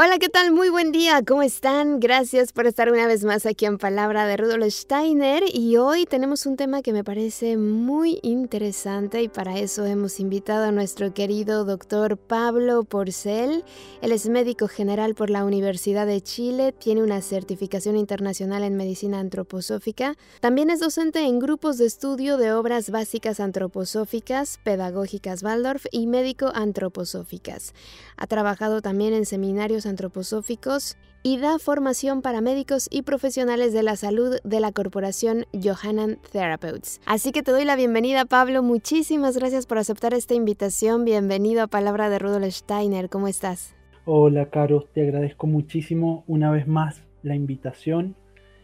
Hola, ¿qué tal? Muy buen día, ¿cómo están? Gracias por estar una vez más aquí en Palabra de Rudolf Steiner y hoy tenemos un tema que me parece muy interesante y para eso hemos invitado a nuestro querido doctor Pablo Porcel. Él es médico general por la Universidad de Chile, tiene una certificación internacional en medicina antroposófica, también es docente en grupos de estudio de obras básicas antroposóficas, pedagógicas Waldorf y médico antroposóficas. Ha trabajado también en seminarios antroposóficos y da formación para médicos y profesionales de la salud de la corporación Johannan Therapeutics. Así que te doy la bienvenida, Pablo. Muchísimas gracias por aceptar esta invitación. Bienvenido a Palabra de Rudolf Steiner. ¿Cómo estás? Hola, Caro. Te agradezco muchísimo una vez más la invitación.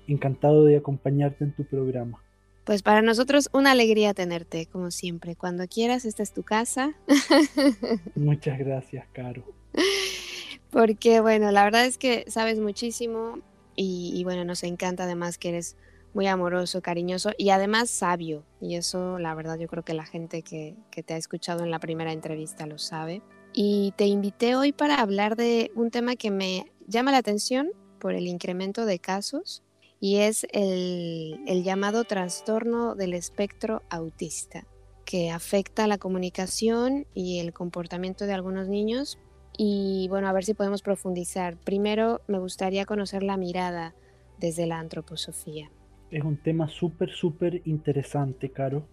Encantado de acompañarte en tu programa. Pues para nosotros una alegría tenerte, como siempre. Cuando quieras, esta es tu casa. Muchas gracias, Caro. Porque bueno, la verdad es que sabes muchísimo y, bueno, nos encanta además que eres muy amoroso, cariñoso y además sabio. Y eso la verdad yo creo que la gente que, que te ha escuchado en la primera entrevista lo sabe. Y te invité hoy para hablar de un tema que me llama la atención por el incremento de casos y es el, el, llamado trastorno del espectro autista, que afecta la comunicación y el comportamiento de algunos niños, y bueno, a ver si podemos profundizar. Primero, me gustaría conocer la mirada desde la antroposofía. Es un tema súper, súper interesante, Caro,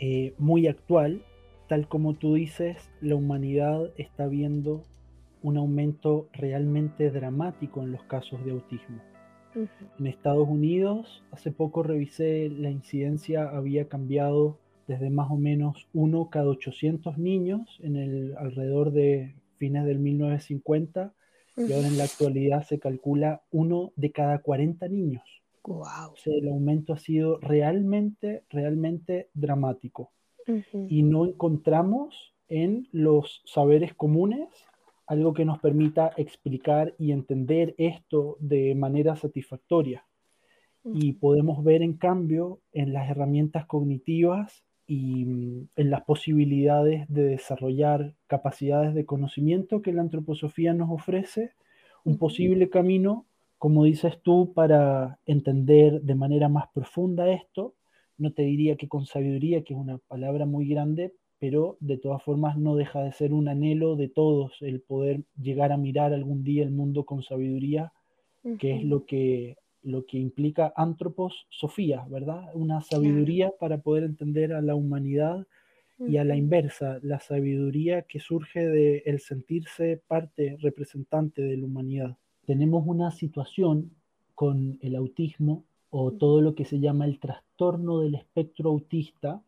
eh, muy actual. Tal como tú dices, la humanidad está viendo un aumento realmente dramático en los casos de autismo. En Estados Unidos, hace poco revisé, la incidencia había cambiado desde más o menos uno cada 800 niños en el alrededor de fines del 1950 y ahora en la actualidad se calcula uno de cada 40 niños. Wow. el aumento ha sido realmente, realmente dramático. Y no encontramos en los saberes comunes algo que nos permita explicar y entender esto de manera satisfactoria. Y podemos ver, en cambio, en las herramientas cognitivas y mm, en las posibilidades de desarrollar capacidades de conocimiento que la antroposofía nos ofrece, un posible camino, como dices tú, para entender de manera más profunda esto. No te diría que con sabiduría, que es una palabra muy grande, pero de todas formas no deja de ser un anhelo de todos el poder llegar a mirar algún día el mundo con sabiduría, que es lo que lo que implica antropos, sofía, ¿verdad? Una sabiduría para poder entender a la humanidad y a la inversa, la sabiduría que surge de el sentirse parte representante de la humanidad. Tenemos una situación con el autismo o todo lo que se llama el trastorno del espectro autista.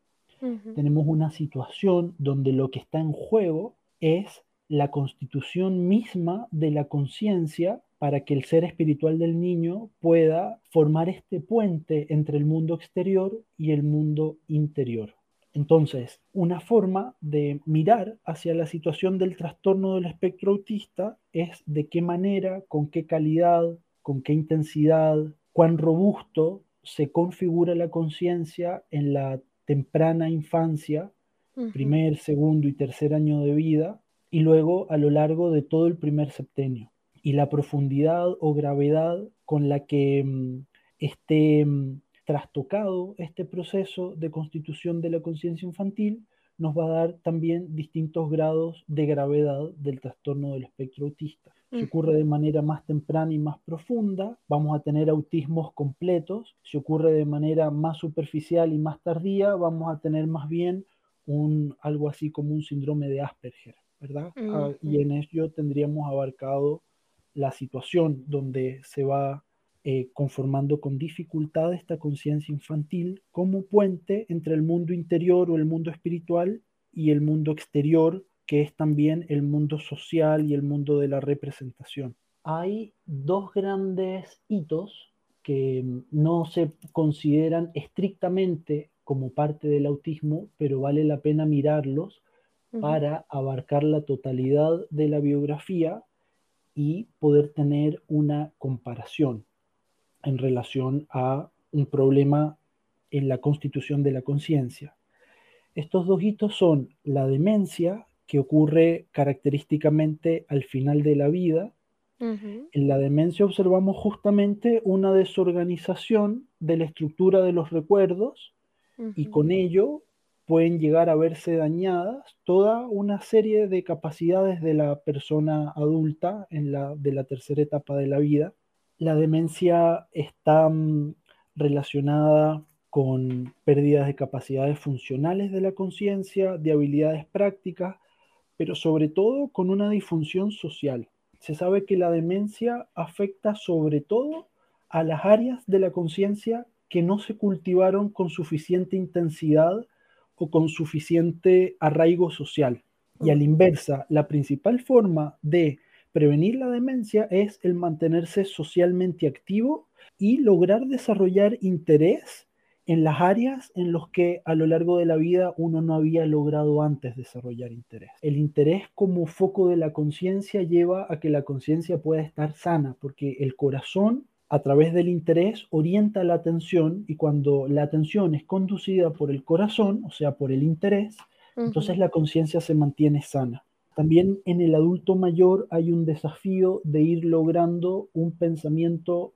Tenemos una situación donde lo que está en juego es la constitución misma de la conciencia para que el ser espiritual del niño pueda formar este puente entre el mundo exterior y el mundo interior. Entonces, una forma de mirar hacia la situación del trastorno del espectro autista es de qué manera, con qué calidad, con qué intensidad, cuán robusto se configura la conciencia en la temprana infancia, primer, segundo y tercer año de vida, y luego a lo largo de todo el primer septenio y la profundidad o gravedad con la que mm, esté mm, trastocado este proceso de constitución de la conciencia infantil nos va a dar también distintos grados de gravedad del trastorno del espectro autista. Si ocurre de manera más temprana y más profunda, vamos a tener autismos completos. Si ocurre de manera más superficial y más tardía, vamos a tener más bien un, algo así como un síndrome de Asperger, ¿verdad? Ah, y en ello tendríamos abarcado la situación donde se va eh, conformando con dificultad esta conciencia infantil como puente entre el mundo interior o el mundo espiritual y el mundo exterior, que es también el mundo social y el mundo de la representación. Hay dos grandes hitos que no se consideran estrictamente como parte del autismo, pero vale la pena mirarlos para abarcar la totalidad de la biografía y poder tener una comparación en relación a un problema en la constitución de la conciencia. Estos dos hitos son la demencia, que ocurre característicamente al final de la vida. En la demencia observamos justamente una desorganización de la estructura de los recuerdos y con ello pueden llegar a verse dañadas toda una serie de capacidades de la persona adulta en la, de la tercera etapa de la vida. La demencia está mm, relacionada con pérdidas de capacidades funcionales de la conciencia, de habilidades prácticas, pero sobre todo con una disfunción social. Se sabe que la demencia afecta sobre todo a las áreas de la conciencia que no se cultivaron con suficiente intensidad o con suficiente arraigo social. Y a la inversa, la principal forma de prevenir la demencia es el mantenerse socialmente activo y lograr desarrollar interés en las áreas en las que a lo largo de la vida uno no había logrado antes desarrollar interés. El interés como foco de la conciencia lleva a que la conciencia pueda estar sana, porque el corazón a través del interés orienta la atención y cuando la atención es conducida por el corazón, o sea, por el interés, entonces la conciencia se mantiene sana. También en el adulto mayor hay un desafío de ir logrando un pensamiento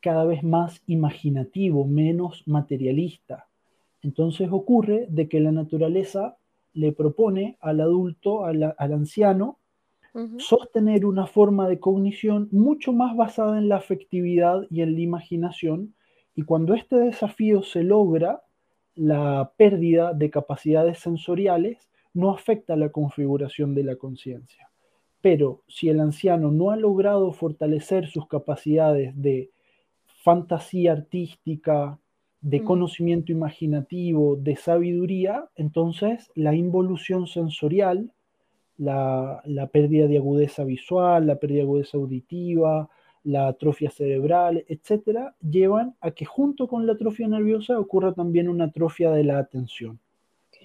cada vez más imaginativo, menos materialista. Entonces ocurre de que la naturaleza le propone al adulto, al, anciano, sostener una forma de cognición mucho más basada en la afectividad y en la imaginación, y cuando este desafío se logra, la pérdida de capacidades sensoriales no afecta la configuración de la conciencia. Pero si el anciano no ha logrado fortalecer sus capacidades de fantasía artística, de conocimiento imaginativo, de sabiduría, entonces la involución sensorial la, pérdida de agudeza visual, la pérdida de agudeza auditiva, la atrofia cerebral, etcétera, llevan a que junto con la atrofia nerviosa ocurra también una atrofia de la atención.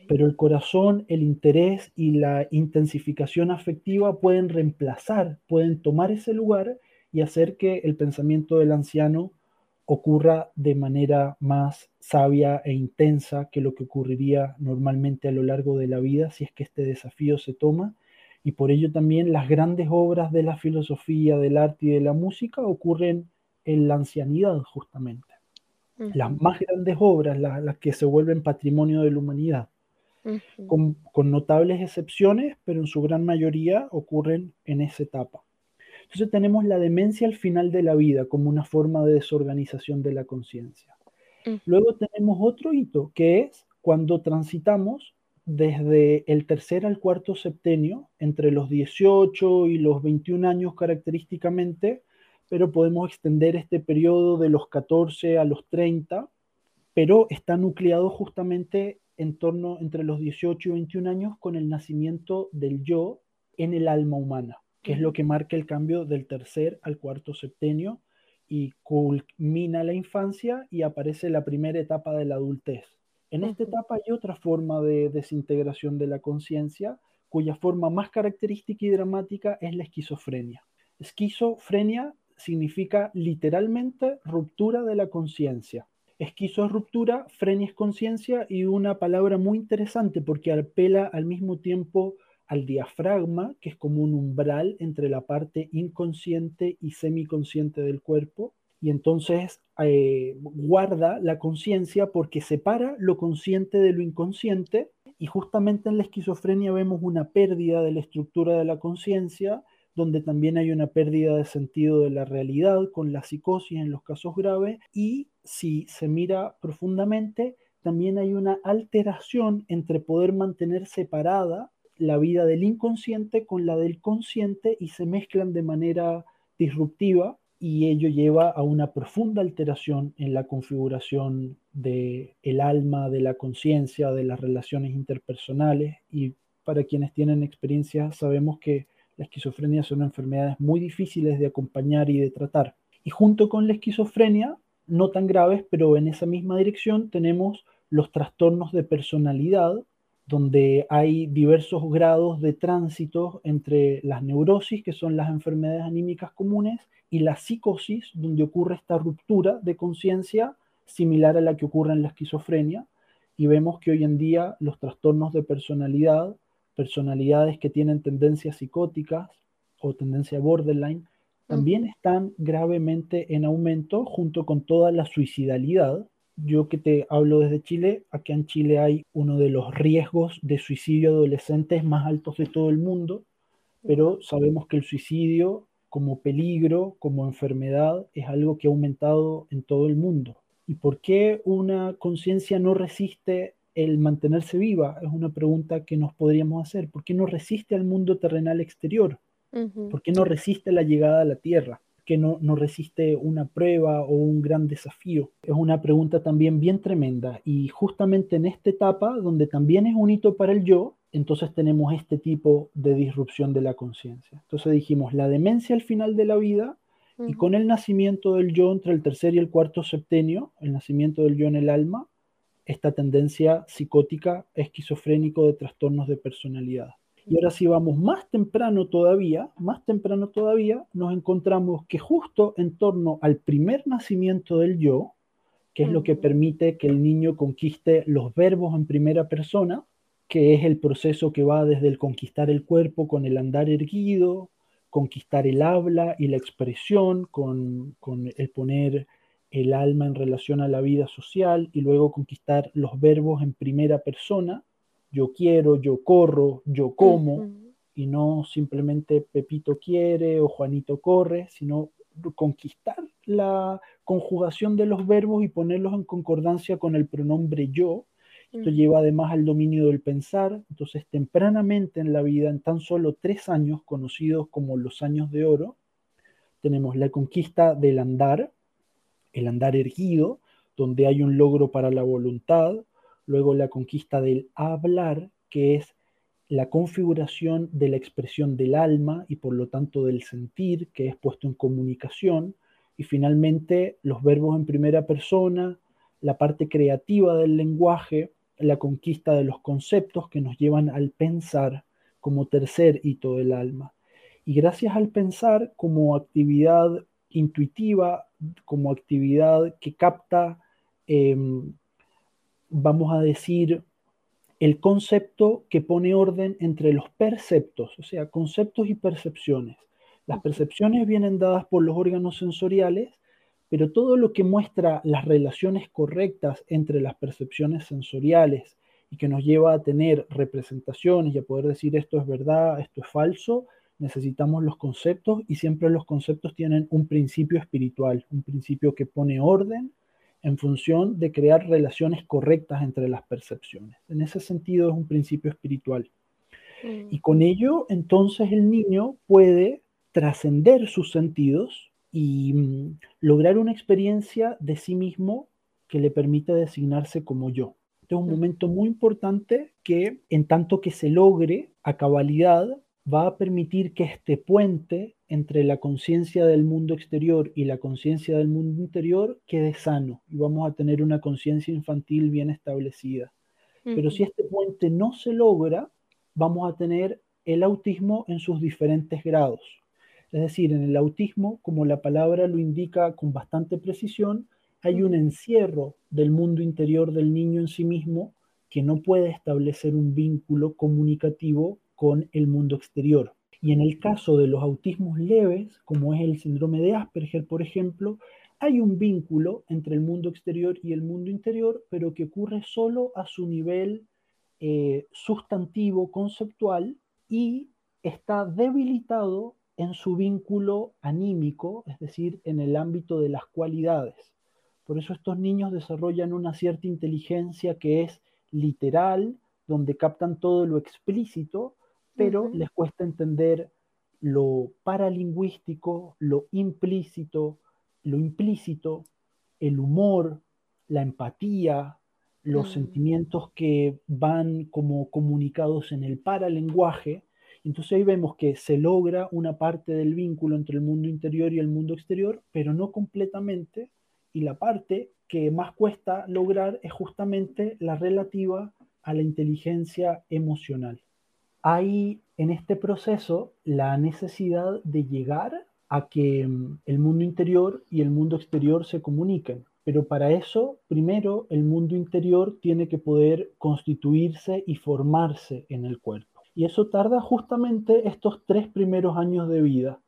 Pero el corazón, el interés y la intensificación afectiva pueden reemplazar, pueden tomar ese lugar y hacer que el pensamiento del anciano ocurra de manera más sabia e intensa que lo que ocurriría normalmente a lo largo de la vida si es que este desafío se toma y por ello también las grandes obras de la filosofía, del arte y de la música ocurren en la ancianidad justamente. Las más grandes obras, las, que se vuelven patrimonio de la humanidad, con, con, notables excepciones, pero en su gran mayoría ocurren en esa etapa. Entonces tenemos la demencia al final de la vida como una forma de desorganización de la conciencia. Luego tenemos otro hito, que es cuando transitamos desde el tercer al cuarto septenio, entre los 18 y los 21 años característicamente, pero podemos extender este periodo de los 14 a los 30, pero está nucleado justamente en torno entre los 18 y 21 años con el nacimiento del yo en el alma humana, que es lo que marca el cambio del tercer al cuarto septenio y culmina la infancia y aparece la primera etapa de la adultez en esta etapa hay otra forma de desintegración de la conciencia, cuya forma más característica y dramática es la esquizofrenia. Esquizofrenia significa literalmente ruptura de la conciencia. Esquizo es ruptura, frenia es conciencia y una palabra muy interesante porque apela al mismo tiempo al diafragma, que es como un umbral entre la parte inconsciente y semiconsciente del cuerpo, y entonces eh, guarda la conciencia porque separa lo consciente de lo inconsciente y justamente en la esquizofrenia vemos una pérdida de la estructura de la conciencia, donde también hay una pérdida de sentido de la realidad con la psicosis en los casos graves y si se mira profundamente, también hay una alteración entre poder mantener separada la vida del inconsciente con la del consciente y se mezclan de manera disruptiva y ello lleva a una profunda alteración en la configuración del el alma, de la conciencia, de las relaciones interpersonales y para quienes tienen experiencia sabemos que la esquizofrenia son enfermedades muy difíciles de acompañar y de tratar. Y junto con la esquizofrenia, no tan graves, pero en esa misma dirección tenemos los trastornos de personalidad, donde hay diversos grados de tránsito entre las neurosis, que son las enfermedades anímicas comunes, y la psicosis, donde ocurre esta ruptura de conciencia similar a la que ocurre en la esquizofrenia. Y vemos que hoy en día los trastornos de personalidad, personalidades que tienen tendencias psicóticas o tendencia borderline, también están gravemente en aumento junto con toda la suicidalidad. Yo que te hablo desde Chile, aquí en Chile hay uno de los riesgos de suicidio adolescentes más altos de todo el mundo, pero sabemos que el suicidio como peligro, como enfermedad, es algo que ha aumentado en todo el mundo. ¿Y por qué una conciencia no resiste el mantenerse viva? Es una pregunta que nos podríamos hacer. ¿Por qué no resiste al mundo terrenal exterior? ¿Por qué no resiste la llegada a la Tierra? ¿Por qué no, no resiste una prueba o un gran desafío? Es una pregunta también bien tremenda y justamente en esta etapa, donde también es un hito para el yo, entonces tenemos este tipo de disrupción de la conciencia. Entonces dijimos, la demencia al final de la vida y con el nacimiento del yo entre el tercer y el cuarto septenio, el nacimiento del yo en el alma, esta tendencia psicótica esquizofrénico de trastornos de personalidad. Y ahora si vamos más temprano todavía, más temprano todavía, nos encontramos que justo en torno al primer nacimiento del yo, que es lo que permite que el niño conquiste los verbos en primera persona, que es el proceso que va desde el conquistar el cuerpo con el andar erguido, conquistar el habla y la expresión, con, el poner el alma en relación a la vida social y luego conquistar los verbos en primera persona, yo quiero, yo corro, yo como, y no simplemente Pepito quiere o Juanito corre, sino conquistar la conjugación de los verbos y ponerlos en concordancia con el pronombre yo, esto lleva además al dominio del pensar. Entonces, tempranamente en la vida, en tan solo tres años, conocidos como los años de oro, tenemos la conquista del andar, el andar erguido, donde hay un logro para la voluntad, luego la conquista del hablar, que es la configuración de la expresión del alma y por lo tanto del sentir, que es puesto en comunicación, y finalmente los verbos en primera persona, la parte creativa del lenguaje, la conquista de los conceptos que nos llevan al pensar como tercer hito del alma. Y gracias al pensar como actividad intuitiva, como actividad que capta, em, vamos a decir, el concepto que pone orden entre los perceptos, o sea, conceptos y percepciones. Las percepciones vienen dadas por los órganos sensoriales pero todo lo que muestra las relaciones correctas entre las percepciones sensoriales y que nos lleva a tener representaciones y a poder decir esto es verdad, esto es falso, necesitamos los conceptos y siempre los conceptos tienen un principio espiritual, un principio que pone orden en función de crear relaciones correctas entre las percepciones. En ese sentido es un principio espiritual. Y con mm. ello, entonces el niño puede trascender sus sentidos y mm, lograr una experiencia de sí mismo que le permita designarse como yo. Este es un momento muy importante que en tanto que se logre a cabalidad va a permitir que este puente entre la conciencia del mundo exterior y la conciencia del mundo interior quede sano y vamos a tener una conciencia infantil bien establecida. Pero si este puente no se logra, vamos a tener el autismo en sus diferentes grados. Es decir, en el autismo, como la palabra lo indica con bastante precisión, hay un encierro del mundo interior del niño en sí mismo que no puede establecer un vínculo comunicativo con el mundo exterior. Y en el caso de los autismos leves, como es el síndrome de Asperger, por ejemplo, hay un vínculo entre el mundo exterior y el mundo interior, pero que ocurre solo a su nivel eh, sustantivo, conceptual, y está debilitado en su vínculo anímico, es decir, en el ámbito de las cualidades. Por eso estos niños desarrollan una cierta inteligencia que es literal, donde captan todo lo explícito, pero les cuesta entender lo paralingüístico, lo implícito, lo implícito, el humor, la empatía, los mm. sentimientos que van como comunicados en el paralenguaje, entonces ahí vemos que se logra una parte del vínculo entre el mundo interior y el mundo exterior, pero no completamente, y la parte que más cuesta lograr es justamente la relativa a la inteligencia emocional. Hay en este proceso la necesidad de llegar a que mm, el mundo interior y el mundo exterior se comuniquen. Pero para eso, primero, el mundo interior tiene que poder constituirse y formarse en el cuerpo. Y eso tarda justamente estos tres primeros años de vida,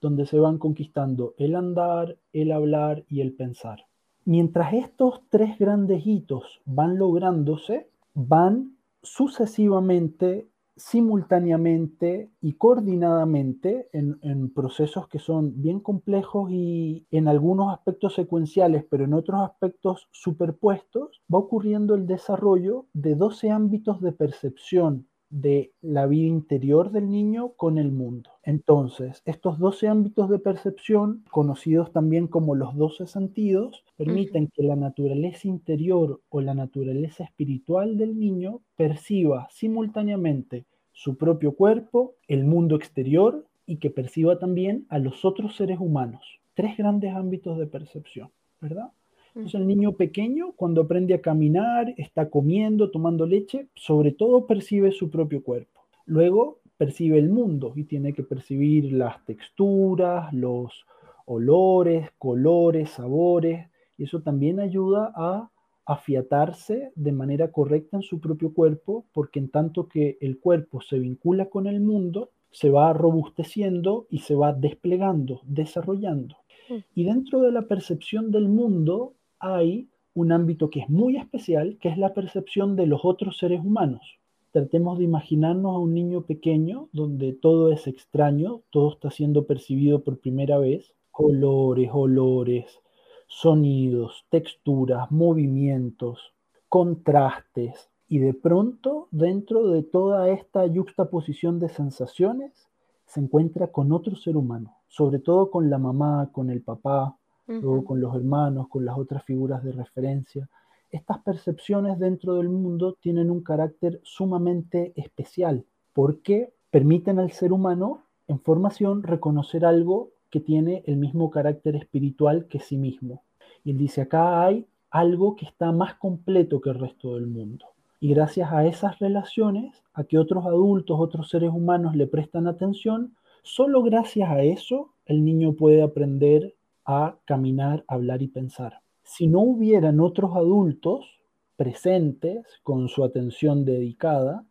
donde se van conquistando el andar, el hablar y el pensar. Mientras estos tres grandes hitos van lográndose, van sucesivamente simultáneamente y coordinadamente en, procesos que son bien complejos y en algunos aspectos secuenciales, pero en otros aspectos superpuestos, va ocurriendo el desarrollo de 12 ámbitos de percepción de la vida interior del niño con el mundo. Entonces, estos 12 ámbitos de percepción, conocidos también como los 12 sentidos, permiten que la naturaleza interior o la naturaleza espiritual del niño perciba simultáneamente su propio cuerpo, el mundo exterior y que perciba también a los otros seres humanos. Tres grandes ámbitos de percepción, ¿verdad? Entonces el niño pequeño, cuando aprende a caminar, está comiendo, tomando leche, sobre todo percibe su propio cuerpo. Luego percibe el mundo y tiene que percibir las texturas, los olores, colores, sabores, y eso también ayuda a afiatarse de manera correcta en su propio cuerpo, porque en tanto que el cuerpo se vincula con el mundo, se va robusteciendo y se va desplegando, desarrollando. Mm. Y dentro de la percepción del mundo hay un ámbito que es muy especial, que es la percepción de los otros seres humanos. Tratemos de imaginarnos a un niño pequeño donde todo es extraño, todo está siendo percibido por primera vez, colores, olores, sonidos, texturas, movimientos, contrastes, y de pronto dentro de toda esta yuxtaposición de sensaciones se encuentra con otro ser humano, sobre todo con la mamá, con el papá, luego con los hermanos, con las otras figuras de referencia. Estas percepciones dentro del mundo tienen un carácter sumamente especial porque permiten al ser humano en formación reconocer algo que tiene el mismo carácter espiritual que sí mismo. Y él dice, acá hay algo que está más completo que el resto del mundo. Y gracias a esas relaciones, a que otros adultos, otros seres humanos le prestan atención, solo gracias a eso el niño puede aprender a caminar, hablar y pensar. Si no hubieran otros adultos presentes con su atención dedicada,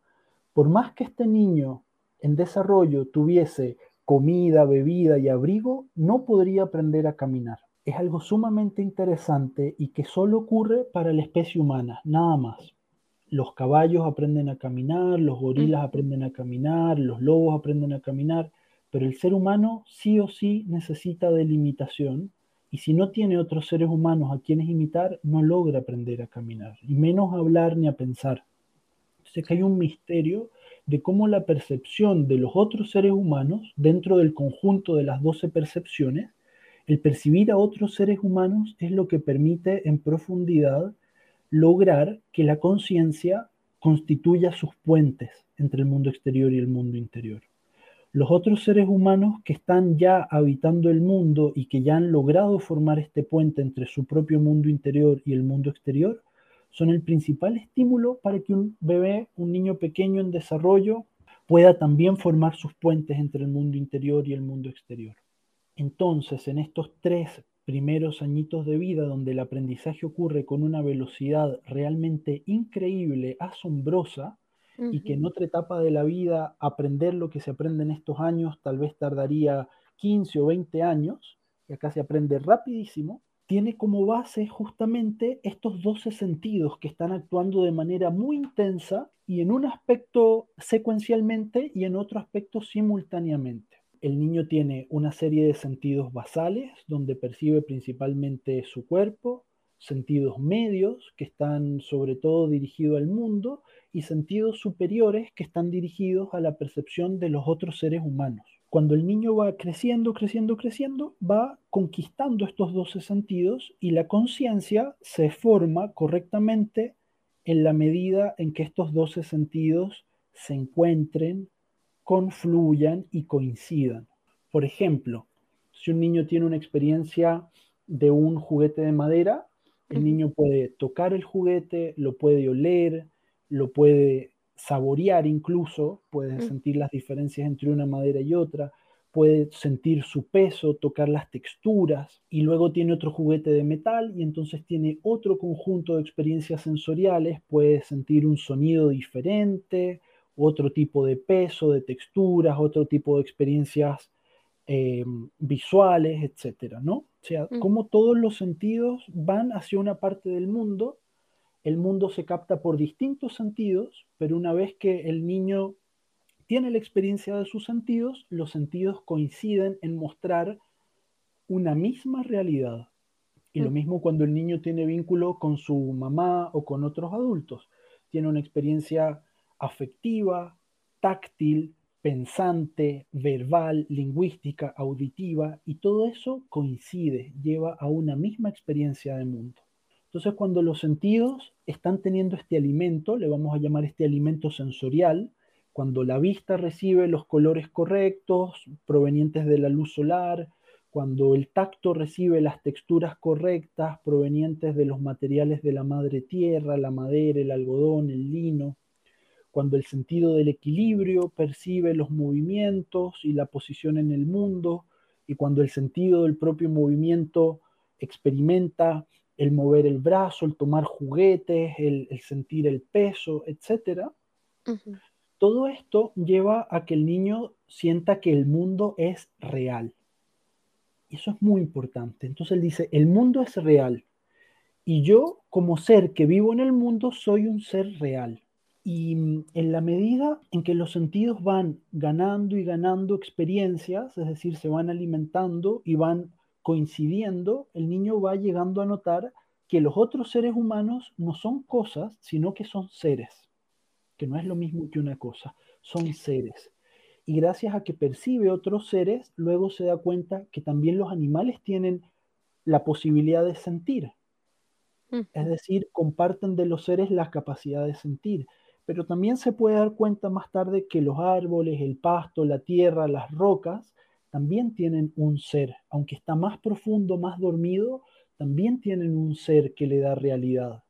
por más que este niño en desarrollo tuviese comida, bebida y abrigo, no podría aprender a caminar. Es algo sumamente interesante y que solo ocurre para la especie humana, nada más. Los caballos aprenden a caminar, los gorilas aprenden a caminar, los lobos aprenden a caminar, pero el ser humano sí o sí necesita de limitación y si no tiene otros seres humanos a quienes imitar, no logra aprender a caminar, y menos a hablar ni a pensar. Entonces que hay un misterio de cómo la percepción de los otros seres humanos, dentro del conjunto de las doce percepciones, el percibir a otros seres humanos es lo que permite en profundidad lograr que la conciencia constituya sus puentes entre el mundo exterior y el mundo interior. Los otros seres humanos que están ya habitando el mundo y que ya han logrado formar este puente entre su propio mundo interior y el mundo exterior, son el principal estímulo para que un bebé, un niño pequeño en desarrollo, pueda también formar sus puentes entre el mundo interior y el mundo exterior. Entonces, en estos tres primeros añitos de vida, donde el aprendizaje ocurre con una velocidad realmente increíble, asombrosa, y que en otra etapa de la vida aprender lo que se aprende en estos años tal vez tardaría 15 o 20 años, y acá se aprende rapidísimo, tiene como base justamente estos 12 sentidos que están actuando de manera muy intensa y en un aspecto secuencialmente y en otro aspecto simultáneamente. El niño tiene una serie de sentidos basales donde percibe principalmente su cuerpo, sentidos medios que están sobre todo dirigidos al mundo y sentidos superiores que están dirigidos a la percepción de los otros seres humanos. Cuando el niño va creciendo, creciendo, creciendo, va conquistando estos 12 sentidos y la conciencia se forma correctamente en la medida en que estos 12 sentidos se encuentren, confluyan y coincidan. Por ejemplo, si un niño tiene una experiencia de un juguete de madera, El niño puede tocar el juguete, lo puede oler, lo puede saborear incluso, puede mm. sentir las diferencias entre una madera y otra, puede sentir su peso, tocar las texturas y luego tiene otro juguete de metal y entonces tiene otro conjunto de experiencias sensoriales, puede sentir un sonido diferente, otro tipo de peso, de texturas, otro tipo de experiencias eh, visuales, etcétera, ¿no? O sea, mm. como todos los sentidos van hacia una parte del mundo, el mundo se capta por distintos sentidos, pero una vez que el niño tiene la experiencia de sus sentidos, los sentidos coinciden en mostrar una misma realidad. Y lo mm. mismo cuando el niño tiene vínculo con su mamá o con otros adultos. Tiene una experiencia afectiva, táctil, pensante, verbal, lingüística, auditiva, y todo eso coincide, lleva a una misma experiencia de mundo. Entonces, cuando los sentidos están teniendo este alimento, le vamos a llamar este alimento sensorial, cuando la vista recibe los colores correctos provenientes de la luz solar, cuando el tacto recibe las texturas correctas provenientes de los materiales de la madre tierra, la madera, el algodón, el lino, cuando el sentido del equilibrio percibe los movimientos y la posición en el mundo, y cuando el sentido del propio movimiento experimenta el mover el brazo, el tomar juguetes, el, sentir el peso, etc. Todo esto lleva a que el niño sienta que el mundo es real. Y eso es muy importante. Entonces él dice, el mundo es real. Y yo, como ser que vivo en el mundo, soy un ser real. Y mm, en la medida en que los sentidos van ganando y ganando experiencias, es decir, se van alimentando y van coincidiendo, el niño va llegando a notar que los otros seres humanos no son cosas, sino que son seres que no es lo mismo que una cosa, son seres. Y gracias a que percibe otros seres, luego se da cuenta que también los animales tienen la posibilidad de sentir. Es decir, comparten de los seres la capacidad de sentir. Pero también se puede dar cuenta más tarde que los árboles, el pasto, la tierra, las rocas, también tienen un ser. Aunque está más profundo, más dormido, también tienen un ser que le da realidad.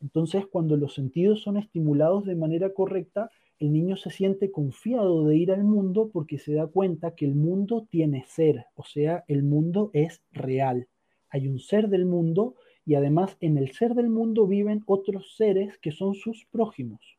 Entonces, cuando los sentidos son estimulados de manera correcta, el niño se siente confiado de ir al mundo porque se da cuenta que el mundo tiene ser, o sea, el mundo es real. Hay un ser del mundo y además en el ser del mundo viven otros seres que son sus prójimos,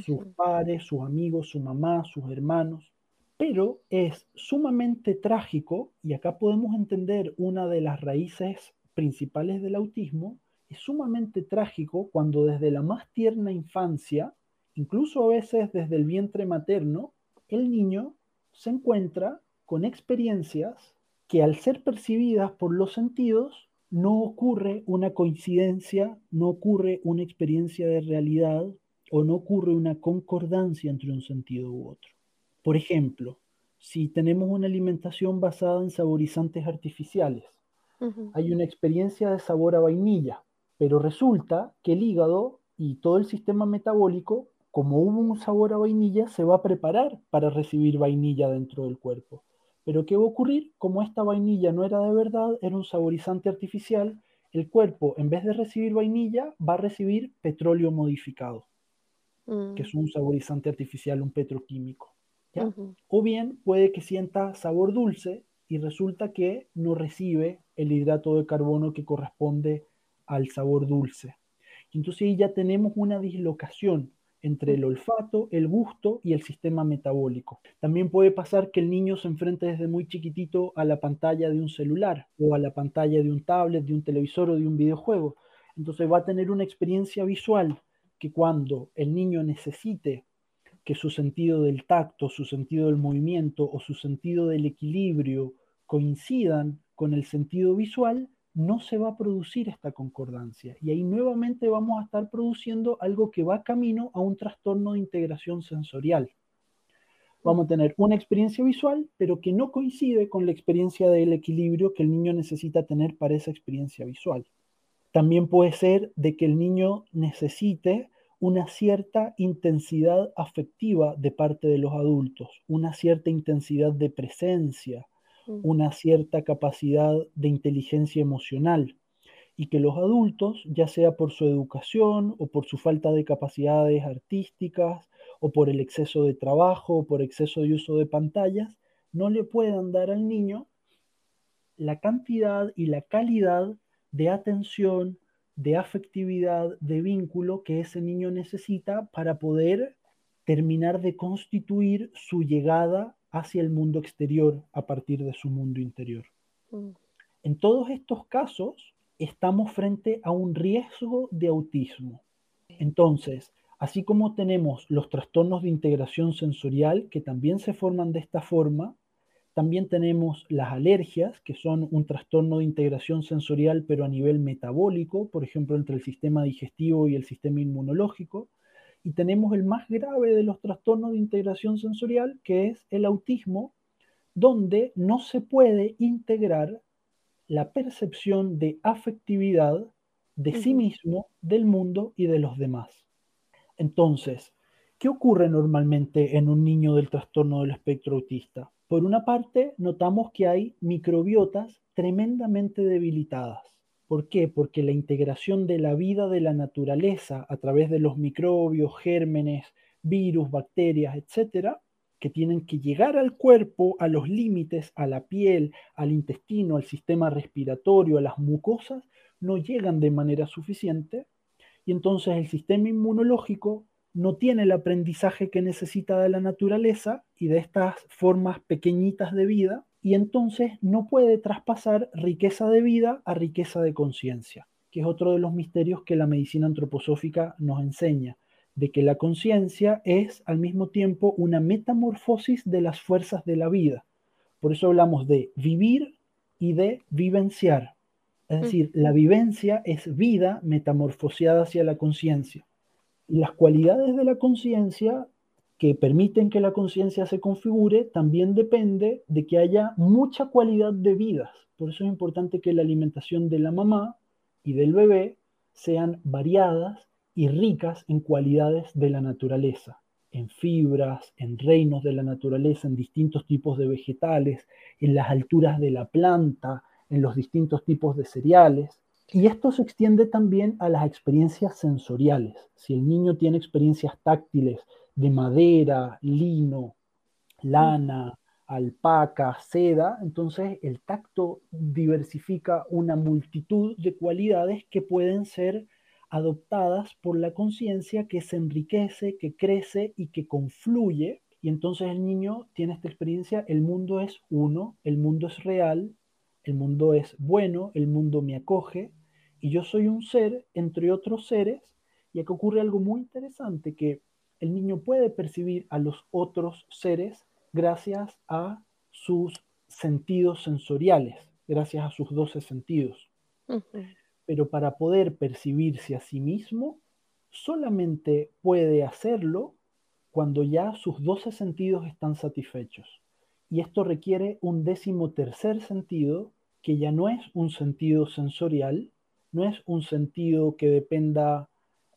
sus padres, sus amigos, su mamá, sus hermanos. Pero es sumamente trágico, y acá podemos entender una de las raíces principales del autismo, es sumamente trágico cuando desde la más tierna infancia, incluso a veces desde el vientre materno, el niño se encuentra con experiencias que al ser percibidas por los sentidos, no ocurre una coincidencia, no ocurre una experiencia de realidad o no ocurre una concordancia entre un sentido u otro. Por ejemplo, si tenemos una alimentación basada en saborizantes artificiales, hay una experiencia de sabor a vainilla, pero resulta que el hígado y todo el sistema metabólico, como hubo un sabor a vainilla, se va a preparar para recibir vainilla dentro del cuerpo. Pero ¿qué va a ocurrir? Como esta vainilla no era de verdad, era un saborizante artificial, el cuerpo, en vez de recibir vainilla, va a recibir petróleo modificado, que es mm. un saborizante artificial, un petroquímico. O bien puede que sienta sabor dulce y resulta que no recibe el hidrato de carbono que corresponde al sabor dulce. Entonces ahí ya tenemos una dislocación entre el olfato, el gusto y el sistema metabólico. También puede pasar que el niño se enfrente desde muy chiquitito a la pantalla de un celular o a la pantalla de un tablet, de un televisor o de un videojuego. Entonces va a tener una experiencia visual que cuando el niño necesite que su sentido del tacto, su sentido del movimiento o su sentido del equilibrio coincidan con el sentido visual, no se va a producir esta concordancia. Y ahí nuevamente vamos a estar produciendo algo que va camino a un trastorno de integración sensorial. Vamos a tener una experiencia visual, pero que no coincide con la experiencia del equilibrio que el niño necesita tener para esa experiencia visual. También puede ser de que el niño necesite una cierta intensidad afectiva de parte de los adultos, una cierta intensidad de presencia, una cierta capacidad de inteligencia emocional. y que los adultos, ya sea por su educación o por su falta de capacidades artísticas o por el exceso de trabajo o por exceso de uso de pantallas, no le puedan dar al niño la cantidad y la calidad de atención, de afectividad, de vínculo que ese niño necesita para poder terminar de constituir su llegada hacia el mundo exterior a partir de su mundo interior. Mm. En todos estos casos estamos frente a un riesgo de autismo. Entonces, así como tenemos los trastornos de integración sensorial que también se forman de esta forma, también tenemos las alergias, que son un trastorno de integración sensorial, pero a nivel metabólico, por ejemplo, entre el sistema digestivo y el sistema inmunológico. Y tenemos el más grave de los trastornos de integración sensorial, que es el autismo, donde no se puede integrar la percepción de afectividad de sí mismo, del mundo y de los demás. Entonces, ¿qué ocurre normalmente en un niño del trastorno del espectro autista? Por una parte, notamos que hay microbiotas tremendamente debilitadas. ¿Por qué? Porque la integración de la vida de la naturaleza a través de los microbios, gérmenes, virus, bacterias, etcétera, que tienen que llegar al cuerpo, a los límites, a la piel, al intestino, al sistema respiratorio, a las mucosas, no llegan de manera suficiente y entonces el sistema inmunológico no tiene el aprendizaje que necesita de la naturaleza y de estas formas pequeñitas de vida, y entonces no puede traspasar riqueza de vida a riqueza de conciencia, que es otro de los misterios que la medicina antroposófica nos enseña, de que la conciencia es al mismo tiempo una metamorfosis de las fuerzas de la vida. Por eso hablamos de vivir y de vivenciar. Es decir, la vivencia es vida metamorfoseada hacia la conciencia las cualidades de la conciencia que permiten que la conciencia se configure también depende de que haya mucha cualidad de vidas. Por eso es importante que la alimentación de la mamá y del bebé sean variadas y ricas en cualidades de la naturaleza, en fibras, en reinos de la naturaleza, en distintos tipos de vegetales, en las alturas de la planta, en los distintos tipos de cereales. Y esto se extiende también a las experiencias sensoriales. Si el niño tiene experiencias táctiles de madera, lino, lana, alpaca, seda, entonces el tacto diversifica una multitud de cualidades que pueden ser adoptadas por la conciencia que se enriquece, que crece y que confluye. Y entonces el niño tiene esta experiencia, el mundo es uno, el mundo es real, el mundo es bueno, el mundo me acoge, y yo soy un ser entre otros seres, y aquí ocurre algo muy interesante, que el niño puede percibir a los otros seres gracias a sus sentidos sensoriales, gracias a sus doce sentidos. Pero para poder percibirse a sí mismo, solamente puede hacerlo cuando ya sus doce sentidos están satisfechos. Y esto requiere un décimo tercer sentido, que ya no es un sentido sensorial, no es un sentido que dependa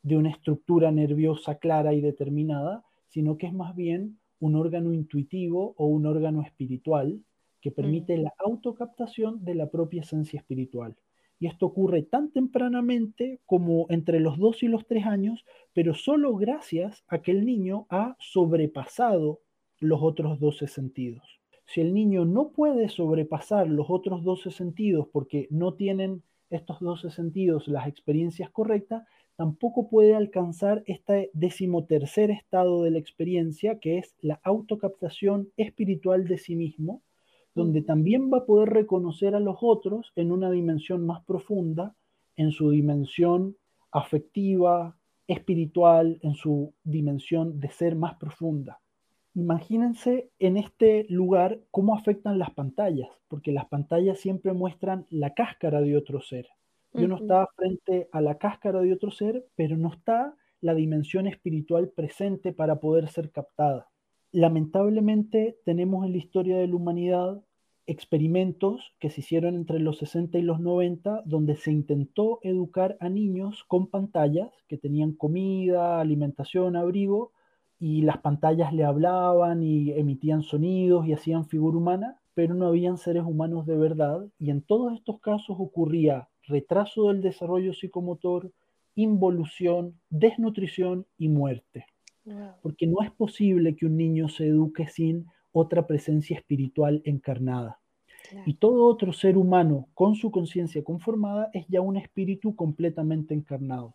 de una estructura nerviosa clara y determinada, sino que es más bien un órgano intuitivo o un órgano espiritual que permite mm. la autocaptación de la propia esencia espiritual. Y esto ocurre tan tempranamente como entre los dos y los tres años, pero solo gracias a que el niño ha sobrepasado los otros doce sentidos. Si el niño no puede sobrepasar los otros doce sentidos porque no tienen estos 12 sentidos, las experiencias correctas, tampoco puede alcanzar este decimotercer estado de la experiencia, que es la autocaptación espiritual de sí mismo, donde también va a poder reconocer a los otros en una dimensión más profunda, en su dimensión afectiva, espiritual, en su dimensión de ser más profunda. Imagínense en este lugar cómo afectan las pantallas, porque las pantallas siempre muestran la cáscara de otro ser. Y uno está frente a la cáscara de otro ser, pero no está la dimensión espiritual presente para poder ser captada. Lamentablemente tenemos en la historia de la humanidad experimentos que se hicieron entre los 60 y los 90, donde se intentó educar a niños con pantallas que tenían comida, alimentación, abrigo, y las pantallas le hablaban y emitían sonidos y hacían figura humana, pero no habían seres humanos de verdad. Y en todos estos casos ocurría retraso del desarrollo psicomotor, involución, desnutrición y muerte. Porque no es posible que un niño se eduque sin otra presencia espiritual encarnada. Y todo otro ser humano con su conciencia conformada es ya un espíritu completamente encarnado.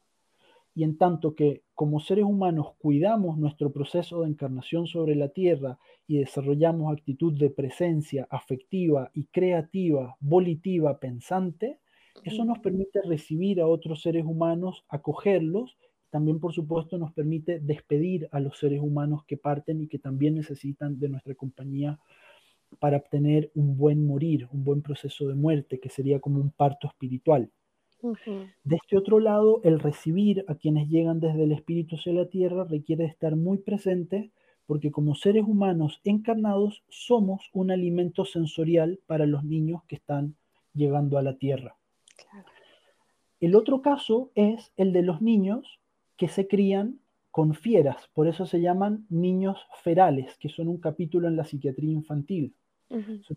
Y en tanto que como seres humanos cuidamos nuestro proceso de encarnación sobre la tierra y desarrollamos actitud de presencia afectiva y creativa, volitiva, pensante, eso nos permite recibir a otros seres humanos, acogerlos, también por supuesto nos permite despedir a los seres humanos que parten y que también necesitan de nuestra compañía para obtener un buen morir, un buen proceso de muerte, que sería como un parto espiritual. De este otro lado, el recibir a quienes llegan desde el espíritu hacia la tierra requiere estar muy presente porque como seres humanos encarnados somos un alimento sensorial para los niños que están llegando a la tierra. El otro caso es el de los niños que se crían con fieras, por eso se llaman niños ferales, que son un capítulo en la psiquiatría infantil.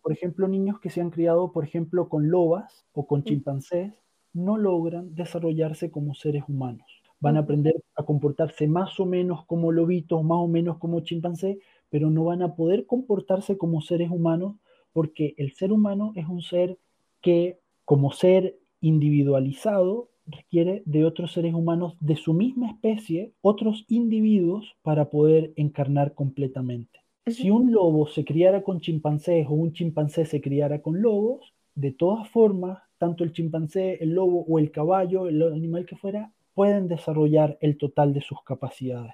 por ejemplo, niños que se han criado, por ejemplo, con lobas o con chimpancés, no logran desarrollarse como seres humanos. Van a aprender a comportarse más o menos como lobitos, más o menos como chimpancés, pero no van a poder comportarse como seres humanos porque el ser humano es un ser que, como ser individualizado, requiere de otros seres humanos de su misma especie, otros individuos, para poder encarnar completamente. Si un lobo se criara con chimpancés o un chimpancé se criara con lobos, de todas formas tanto el chimpancé, el lobo o el caballo, el animal que fuera, pueden desarrollar el total de sus capacidades.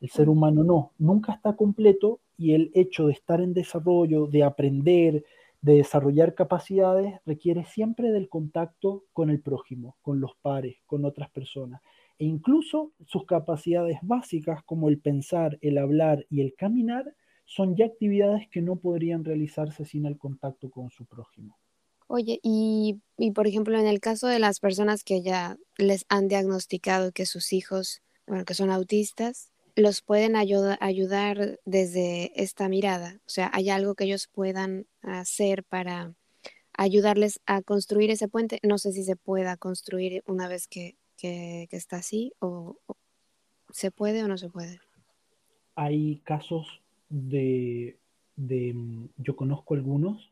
El ser humano no, nunca está completo y el hecho de estar en desarrollo, de aprender, de desarrollar capacidades, requiere siempre del contacto con el prójimo, con los pares, con otras personas. E incluso sus capacidades básicas como el pensar, el hablar y el caminar son ya actividades que no podrían realizarse sin el contacto con su prójimo. Oye, y, por ejemplo, en el caso de las personas que ya les han diagnosticado que sus hijos, bueno, que son autistas, los pueden ayudar desde esta mirada. O sea, ¿hay algo que ellos puedan hacer para ayudarles a construir ese puente? No sé si se pueda construir una vez que, está así, o, se puede o no se puede. Hay casos de, de yo conozco algunos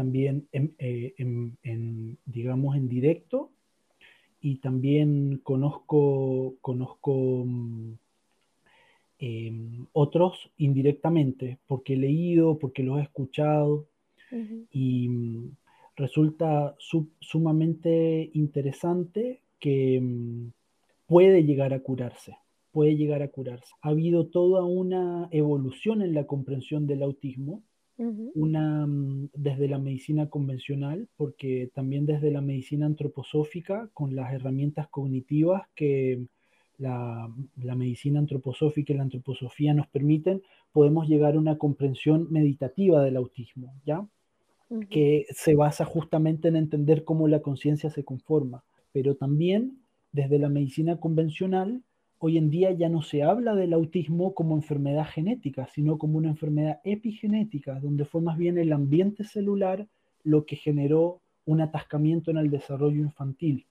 también eh, en, digamos, en directo. Y también conozco, conozco mm, em, otros indirectamente, porque he leído, porque los he escuchado. Y mm, resulta sumamente interesante que mm, puede llegar a curarse puede llegar a curarse. Ha habido toda una evolución en la comprensión del autismo una mm, desde la medicina convencional, porque también desde la medicina antroposófica, con las herramientas cognitivas que la, medicina antroposófica y la antroposofía nos permiten, podemos llegar a una comprensión meditativa del autismo, ¿ya? Que se basa justamente en entender cómo la conciencia se conforma, pero también desde la medicina convencional hoy en día ya no se habla del autismo como enfermedad genética, sino como una enfermedad epigenética, donde fue más bien el ambiente celular lo que generó un atascamiento en el desarrollo infantil.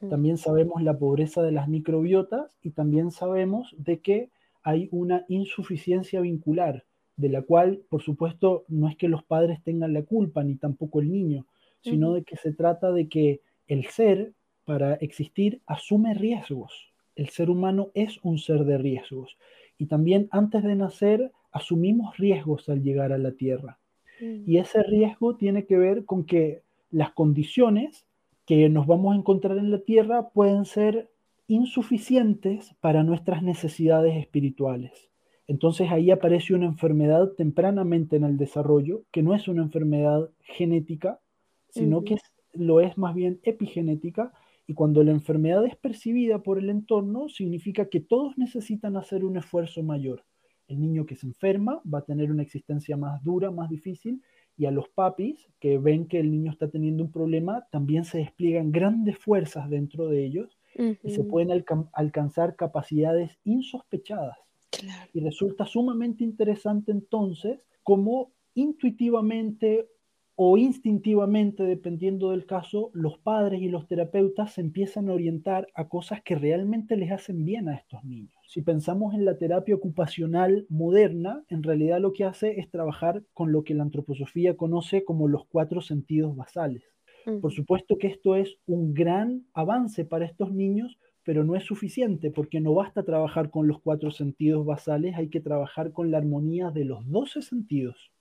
Mm. También sabemos la pobreza de las microbiotas y también sabemos de que hay una insuficiencia vincular, de la cual, por supuesto, no es que los padres tengan la culpa, ni tampoco el niño, sino de que se trata de que el ser, para existir, asume riesgos el ser humano es un ser de riesgos y también antes de nacer asumimos riesgos al llegar a la Tierra. Mm. Y ese riesgo tiene que ver con que las condiciones que nos vamos a encontrar en la Tierra pueden ser insuficientes para nuestras necesidades espirituales. Entonces ahí aparece una enfermedad tempranamente en el desarrollo, que no es una enfermedad genética, sino que lo es más bien epigenética, y cuando la enfermedad es percibida por el entorno, significa que todos necesitan hacer un esfuerzo mayor. El niño que se enferma va a tener una existencia más dura, más difícil, y a los papis que ven que el niño está teniendo un problema, también se despliegan grandes fuerzas dentro de ellos y se pueden alcanzar capacidades insospechadas. Y resulta sumamente interesante entonces cómo intuitivamente o instintivamente, dependiendo del caso, los padres y los terapeutas se empiezan a orientar a cosas que realmente les hacen bien a estos niños. Si pensamos en la terapia ocupacional moderna, en realidad lo que hace es trabajar con lo que la antroposofía conoce como los cuatro sentidos basales. Por supuesto que esto es un gran avance para estos niños, pero no es suficiente porque no basta trabajar con los cuatro sentidos basales, hay que trabajar con la armonía de los doce sentidos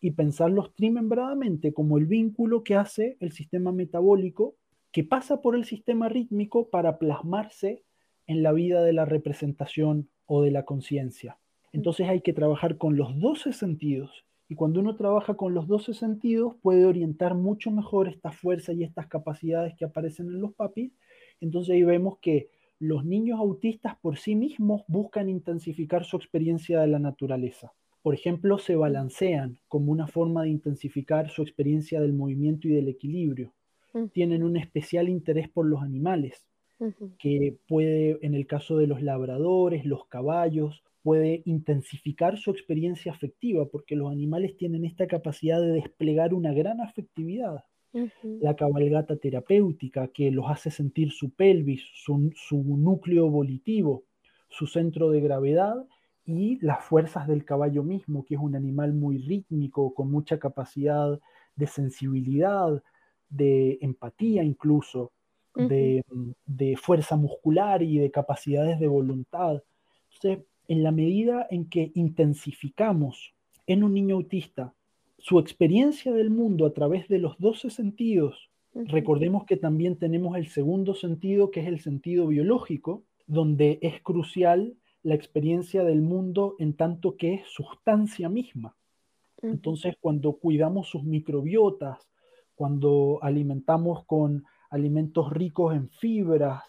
y pensarlos trimembradamente como el vínculo que hace el sistema metabólico que pasa por el sistema rítmico para plasmarse en la vida de la representación o de la conciencia. Entonces hay que trabajar con los 12 sentidos y cuando uno trabaja con los 12 sentidos puede orientar mucho mejor esta fuerza y estas capacidades que aparecen en los papis. Entonces ahí vemos que los niños autistas por sí mismos buscan intensificar su experiencia de la naturaleza por ejemplo, se balancean como una forma de intensificar su experiencia del movimiento y del equilibrio. Tienen un especial interés por los animales, que puede, en el caso de los labradores, los caballos, puede intensificar su experiencia afectiva, porque los animales tienen esta capacidad de desplegar una gran afectividad. La cabalgata terapéutica, que los hace sentir su pelvis, su, su núcleo volitivo, su centro de gravedad y las fuerzas del caballo mismo, que es un animal muy rítmico, con mucha capacidad de sensibilidad, de empatía incluso, de, fuerza muscular y de capacidades de voluntad. Entonces, en la medida en que intensificamos en un niño autista su experiencia del mundo a través de los 12 sentidos, recordemos que también tenemos el segundo sentido, que es el sentido biológico, donde es crucial la experiencia del mundo en tanto que es sustancia misma. Entonces, cuando cuidamos sus microbiotas, cuando alimentamos con alimentos ricos en fibras,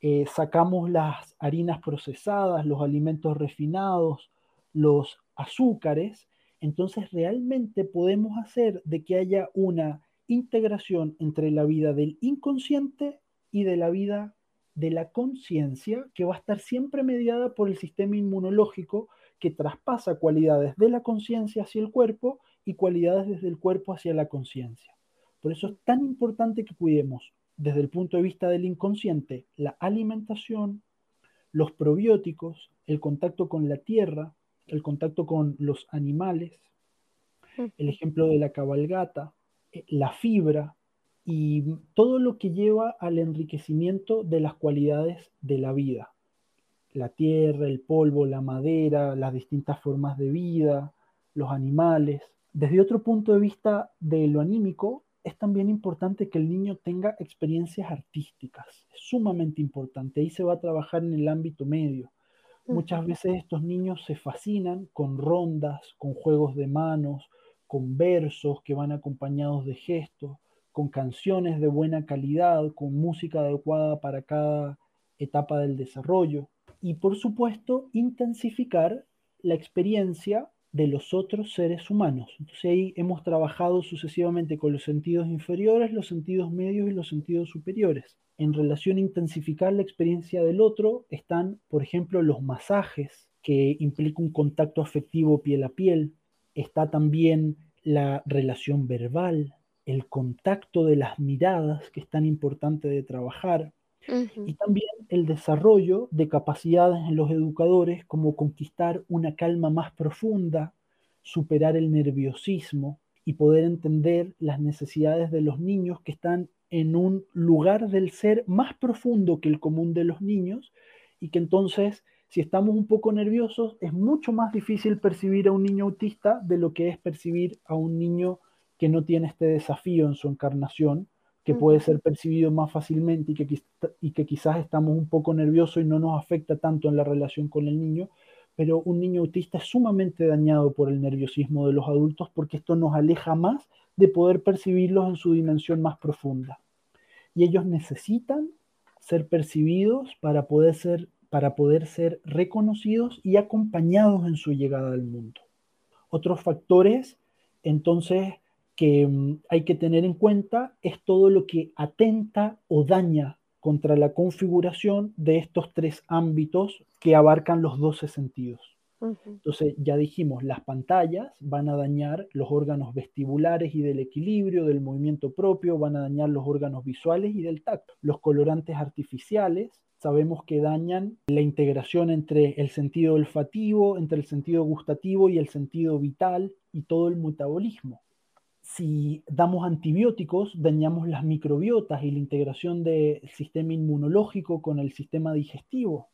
eh, sacamos las harinas procesadas, los alimentos refinados, los azúcares, entonces realmente podemos hacer de que haya una integración entre la vida del inconsciente y de la vida de la conciencia que va a estar siempre mediada por el sistema inmunológico que traspasa cualidades de la conciencia hacia el cuerpo y cualidades desde el cuerpo hacia la conciencia. Por eso es tan importante que cuidemos desde el punto de vista del inconsciente la alimentación, los probióticos, el contacto con la tierra, el contacto con los animales, el ejemplo de la cabalgata, eh, la fibra, y todo lo que lleva al enriquecimiento de las cualidades de la vida. La tierra, el polvo, la madera, las distintas formas de vida, los animales. Desde otro punto de vista de lo anímico, es también importante que el niño tenga experiencias artísticas. Es sumamente importante. Ahí se va a trabajar en el ámbito medio. Muchas veces estos niños se fascinan con rondas, con juegos de manos, con versos que van acompañados de gestos con canciones de buena calidad, con música adecuada para cada etapa del desarrollo y por supuesto intensificar la experiencia de los otros seres humanos. Entonces ahí hemos trabajado sucesivamente con los sentidos inferiores, los sentidos medios y los sentidos superiores. En relación a intensificar la experiencia del otro están, por ejemplo, los masajes, que implica un contacto afectivo piel a piel. Está también la relación verbal, el contacto de las miradas, que es tan importante de trabajar, y también el desarrollo de capacidades en los educadores como conquistar una calma más profunda, superar el nerviosismo y poder entender las necesidades de los niños que están en un lugar del ser más profundo que el común de los niños y que entonces si estamos un poco nerviosos es mucho más difícil percibir a un niño autista de lo que es percibir a un niño que no tiene este desafío en su encarnación, que puede ser percibido más fácilmente y que, y que quizás estamos un poco nerviosos y no nos afecta tanto en la relación con el niño, pero un niño autista es sumamente dañado por el nerviosismo de los adultos porque esto nos aleja más de poder percibirlos en su dimensión más profunda. Y ellos necesitan ser percibidos para poder ser, para poder ser reconocidos y acompañados en su llegada al mundo. Otros factores, entonces, que mm, hay que tener en cuenta es todo lo que atenta o daña contra la configuración de estos tres ámbitos que abarcan los 12 sentidos. Entonces, ya dijimos, las pantallas van a dañar los órganos vestibulares y del equilibrio, del movimiento propio, van a dañar los órganos visuales y del tacto. Los colorantes artificiales sabemos que dañan la integración entre el sentido olfativo, entre el sentido gustativo y el sentido vital y todo el metabolismo. Si damos antibióticos, dañamos las microbiotas y la integración del sistema inmunológico con el sistema digestivo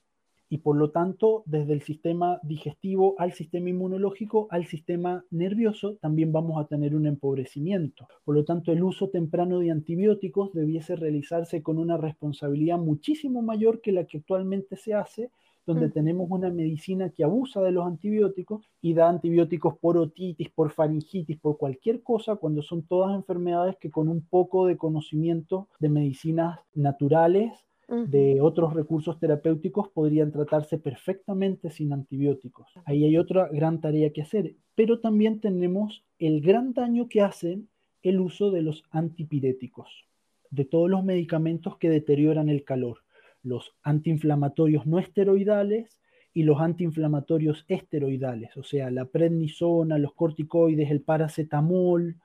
y por lo tanto desde el sistema digestivo al sistema inmunológico al sistema nervioso también vamos a tener un empobrecimiento. Por lo tanto el uso temprano de antibióticos debiese realizarse con una responsabilidad muchísimo mayor que la que actualmente se hace donde mm. tenemos una medicina que abusa de los antibióticos y da antibióticos por otitis, por faringitis, por cualquier cosa, cuando son todas enfermedades que con un poco de conocimiento de medicinas naturales de otros recursos terapéuticos podrían tratarse perfectamente sin antibióticos. Ahí hay otra gran tarea que hacer, pero también tenemos el gran daño que hacen el uso de los antipiréticos, de todos los medicamentos que deterioran el calor, los antiinflamatorios no esteroidales y los antiinflamatorios esteroidales, o sea, la prednisona, los corticoides, el paracetamol,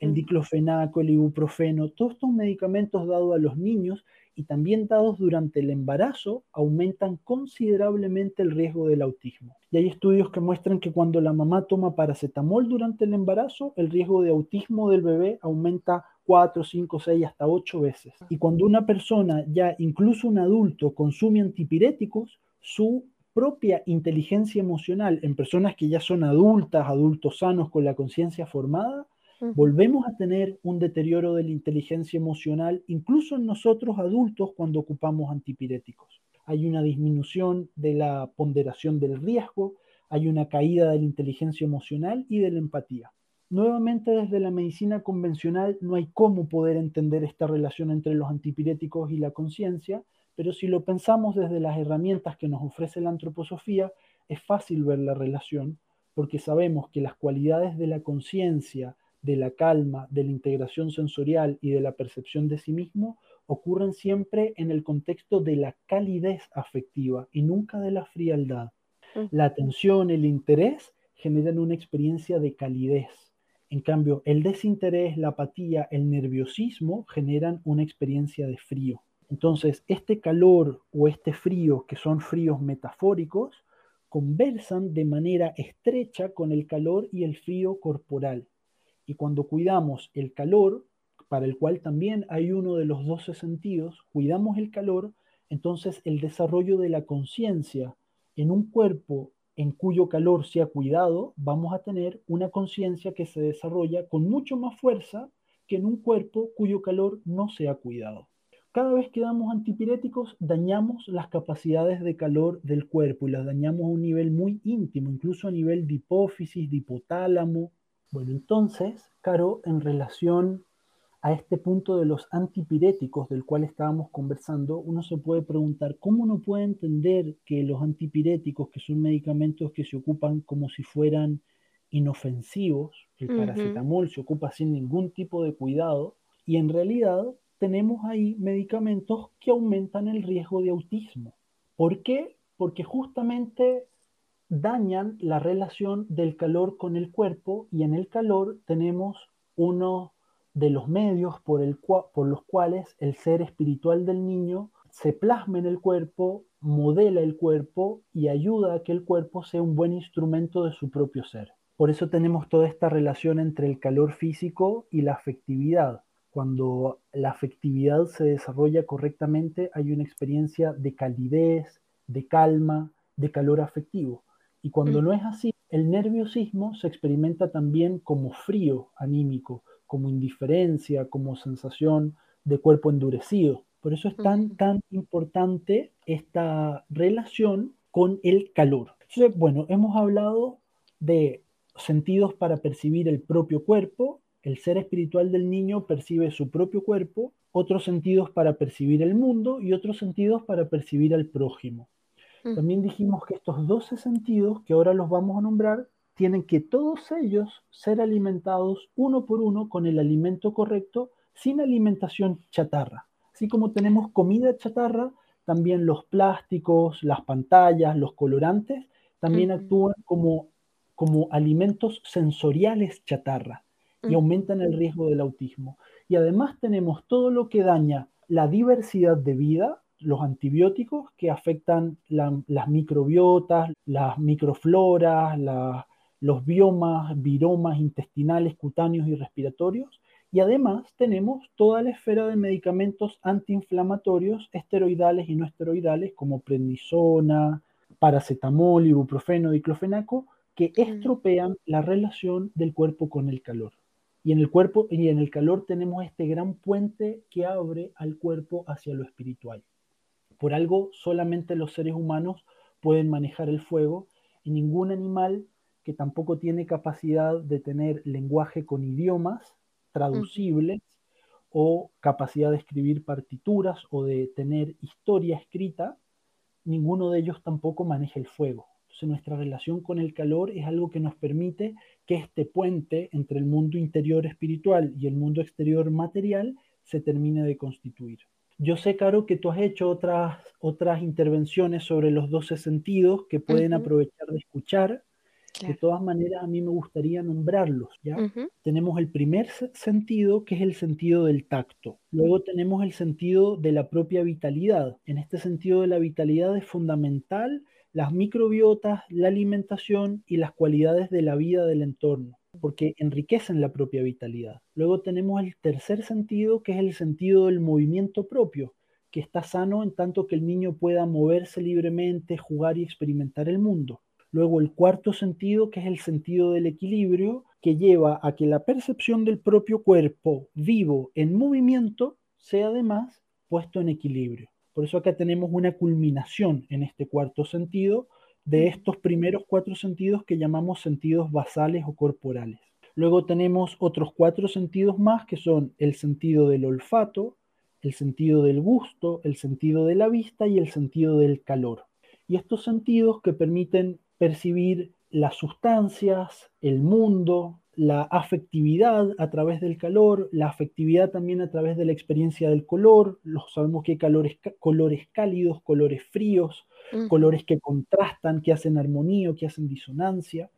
el diclofenaco, el ibuprofeno, todos estos medicamentos dados a los niños y también dados durante el embarazo aumentan considerablemente el riesgo del autismo. Y hay estudios que muestran que cuando la mamá toma paracetamol durante el embarazo, el riesgo de autismo del bebé aumenta 4, 5, 6, hasta 8 veces. Y cuando una persona, ya incluso un adulto, consume antipiréticos, su propia inteligencia emocional en personas que ya son adultas, adultos sanos con la conciencia formada, volvemos a tener un deterioro de la inteligencia emocional, incluso en nosotros adultos cuando ocupamos antipiréticos. Hay una disminución de la ponderación del riesgo, hay una caída de la inteligencia emocional y de la empatía. Nuevamente desde la medicina convencional no hay cómo poder entender esta relación entre los antipiréticos y la conciencia, pero si lo pensamos desde las herramientas que nos ofrece la antroposofía, es fácil ver la relación porque sabemos que las cualidades de la conciencia, de la calma, de la integración sensorial y de la percepción de sí mismo ocurren siempre en el contexto de la calidez afectiva y nunca de la frialdad. La atención, el interés generan una experiencia de calidez. En cambio, el desinterés, la apatía, el nerviosismo generan una experiencia de frío. Entonces, este calor o este frío, que son fríos metafóricos, conversan de manera estrecha con el calor y el frío corporal. Y cuando cuidamos el calor, para el cual también hay uno de los 12 sentidos, cuidamos el calor, entonces el desarrollo de la conciencia en un cuerpo en cuyo calor se ha cuidado, vamos a tener una conciencia que se desarrolla con mucho más fuerza que en un cuerpo cuyo calor no se ha cuidado. Cada vez que damos antipiréticos, dañamos las capacidades de calor del cuerpo y las dañamos a un nivel muy íntimo, incluso a nivel de hipófisis, de hipotálamo, bueno, entonces, Caro, en relación a este punto de los antipiréticos del cual estábamos conversando, uno se puede preguntar cómo uno puede entender que los antipiréticos, que son medicamentos que se ocupan como si fueran inofensivos, el paracetamol se ocupa sin ningún tipo de cuidado, y en realidad tenemos ahí medicamentos que aumentan el riesgo de autismo. ¿Por qué? Porque justamente dañan la relación del calor con el cuerpo y en el calor tenemos uno de los medios por, el por los cuales el ser espiritual del niño se plasma en el cuerpo, modela el cuerpo y ayuda a que el cuerpo sea un buen instrumento de su propio ser. Por eso tenemos toda esta relación entre el calor físico y la afectividad. Cuando la afectividad se desarrolla correctamente hay una experiencia de calidez, de calma, de calor afectivo. Y cuando no es así, el nerviosismo se experimenta también como frío anímico, como indiferencia, como sensación de cuerpo endurecido. Por eso es tan, tan importante esta relación con el calor. Entonces, bueno, hemos hablado de sentidos para percibir el propio cuerpo, el ser espiritual del niño percibe su propio cuerpo, otros sentidos para percibir el mundo y otros sentidos para percibir al prójimo. También dijimos que estos 12 sentidos, que ahora los vamos a nombrar, tienen que todos ellos ser alimentados uno por uno con el alimento correcto, sin alimentación chatarra. Así como tenemos comida chatarra, también los plásticos, las pantallas, los colorantes, también actúan como, como alimentos sensoriales chatarra y aumentan el riesgo del autismo. Y además tenemos todo lo que daña la diversidad de vida, los antibióticos que afectan las microbiotas, las microfloras, los biomas, viromas intestinales, cutáneos y respiratorios. Y además tenemos toda la esfera de medicamentos antiinflamatorios, esteroidales y no esteroidales, como prednisona, paracetamol, ibuprofeno, diclofenaco, que estropean la relación del cuerpo con el calor. Y en el cuerpo y en el calor tenemos este gran puente que abre al cuerpo hacia lo espiritual. Por algo solamente los seres humanos pueden manejar el fuego y ningún animal que tampoco tiene capacidad de tener lenguaje con idiomas traducibles o capacidad de escribir partituras o de tener historia escrita, ninguno de ellos tampoco maneja el fuego. Entonces nuestra relación con el calor es algo que nos permite que este puente entre el mundo interior espiritual y el mundo exterior material se termine de constituir. Yo sé, Caro, que tú has hecho otras, otras intervenciones sobre los 12 sentidos que pueden aprovechar de escuchar. De todas maneras, a mí me gustaría nombrarlos, ¿ya? Tenemos el primer sentido, que es el sentido del tacto. Luego tenemos el sentido de la propia vitalidad. En este sentido de la vitalidad es fundamental las microbiotas, la alimentación y las cualidades de la vida del entorno porque enriquecen la propia vitalidad. Luego tenemos el tercer sentido, que es el sentido del movimiento propio, que está sano en tanto que el niño pueda moverse libremente, jugar y experimentar el mundo. Luego el cuarto sentido, que es el sentido del equilibrio, que lleva a que la percepción del propio cuerpo vivo en movimiento sea además puesto en equilibrio. Por eso acá tenemos una culminación en este cuarto sentido, de estos primeros cuatro sentidos que llamamos sentidos basales o corporales. Luego tenemos otros cuatro sentidos más que son el sentido del olfato, el sentido del gusto, el sentido de la vista y el sentido del calor. Y estos sentidos que permiten percibir las sustancias, el mundo, la afectividad a través del calor, la afectividad también a través de la experiencia del color. Los, sabemos que hay colores cálidos, colores fríos, colores que contrastan, que hacen armonía, que hacen disonancia,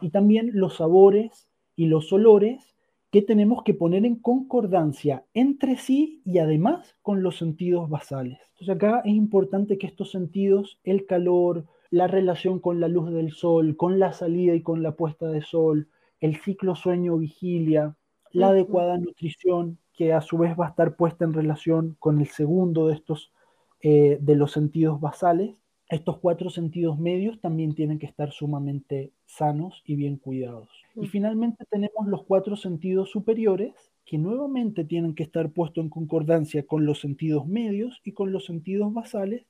y también los sabores y los olores que tenemos que poner en concordancia entre sí y además con los sentidos basales. Entonces acá es importante que estos sentidos, el calor, la relación con la luz del sol, con la salida y con la puesta de sol, el ciclo sueño-vigilia, la adecuada nutrición, que a su vez va a estar puesta en relación con el segundo de estos eh, de los sentidos basales, estos cuatro sentidos medios también tienen que estar sumamente sanos y bien cuidados. Y finalmente tenemos los cuatro sentidos superiores que nuevamente tienen que estar puestos en concordancia con los sentidos medios y con los sentidos basales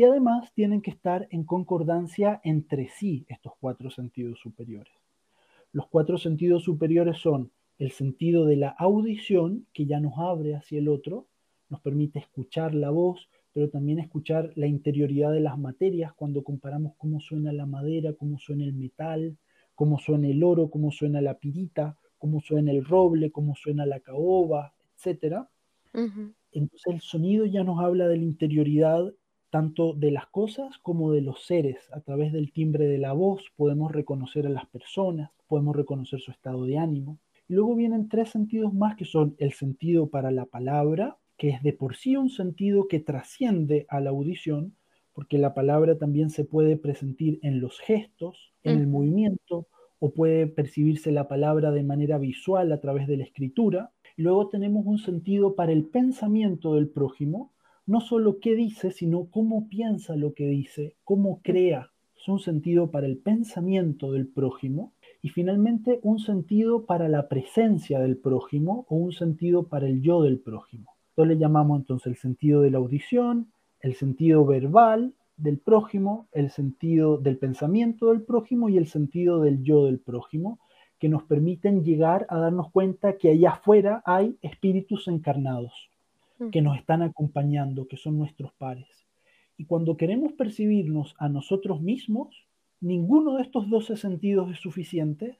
y además tienen que estar en concordancia entre sí estos cuatro sentidos superiores. Los cuatro sentidos superiores son el sentido de la audición, que ya nos abre hacia el otro, nos permite escuchar la voz, pero también escuchar la interioridad de las materias cuando comparamos cómo suena la madera, cómo suena el metal, cómo suena el oro, cómo suena la pirita, cómo suena el roble, cómo suena la caoba, etc. Entonces el sonido ya nos habla de la interioridad tanto de las cosas como de los seres. A través del timbre de la voz podemos reconocer a las personas, podemos reconocer su estado de ánimo. Y luego vienen tres sentidos más que son el sentido para la palabra, que es de por sí un sentido que trasciende a la audición, porque la palabra también se puede presentir en los gestos, en el movimiento, o puede percibirse la palabra de manera visual a través de la escritura. luego tenemos un sentido para el pensamiento del prójimo, no solo qué dice, sino cómo piensa lo que dice, cómo crea. Un sentido para el pensamiento del prójimo y finalmente un sentido para la presencia del prójimo o un sentido para el yo del prójimo le llamamos entonces el sentido de la audición, el sentido verbal del prójimo, el sentido del pensamiento del prójimo y el sentido del yo del prójimo, que nos permiten llegar a darnos cuenta que allá afuera hay espíritus encarnados que nos están acompañando, que son nuestros pares. Y cuando queremos percibirnos a nosotros mismos, ninguno de estos 12 sentidos es suficiente,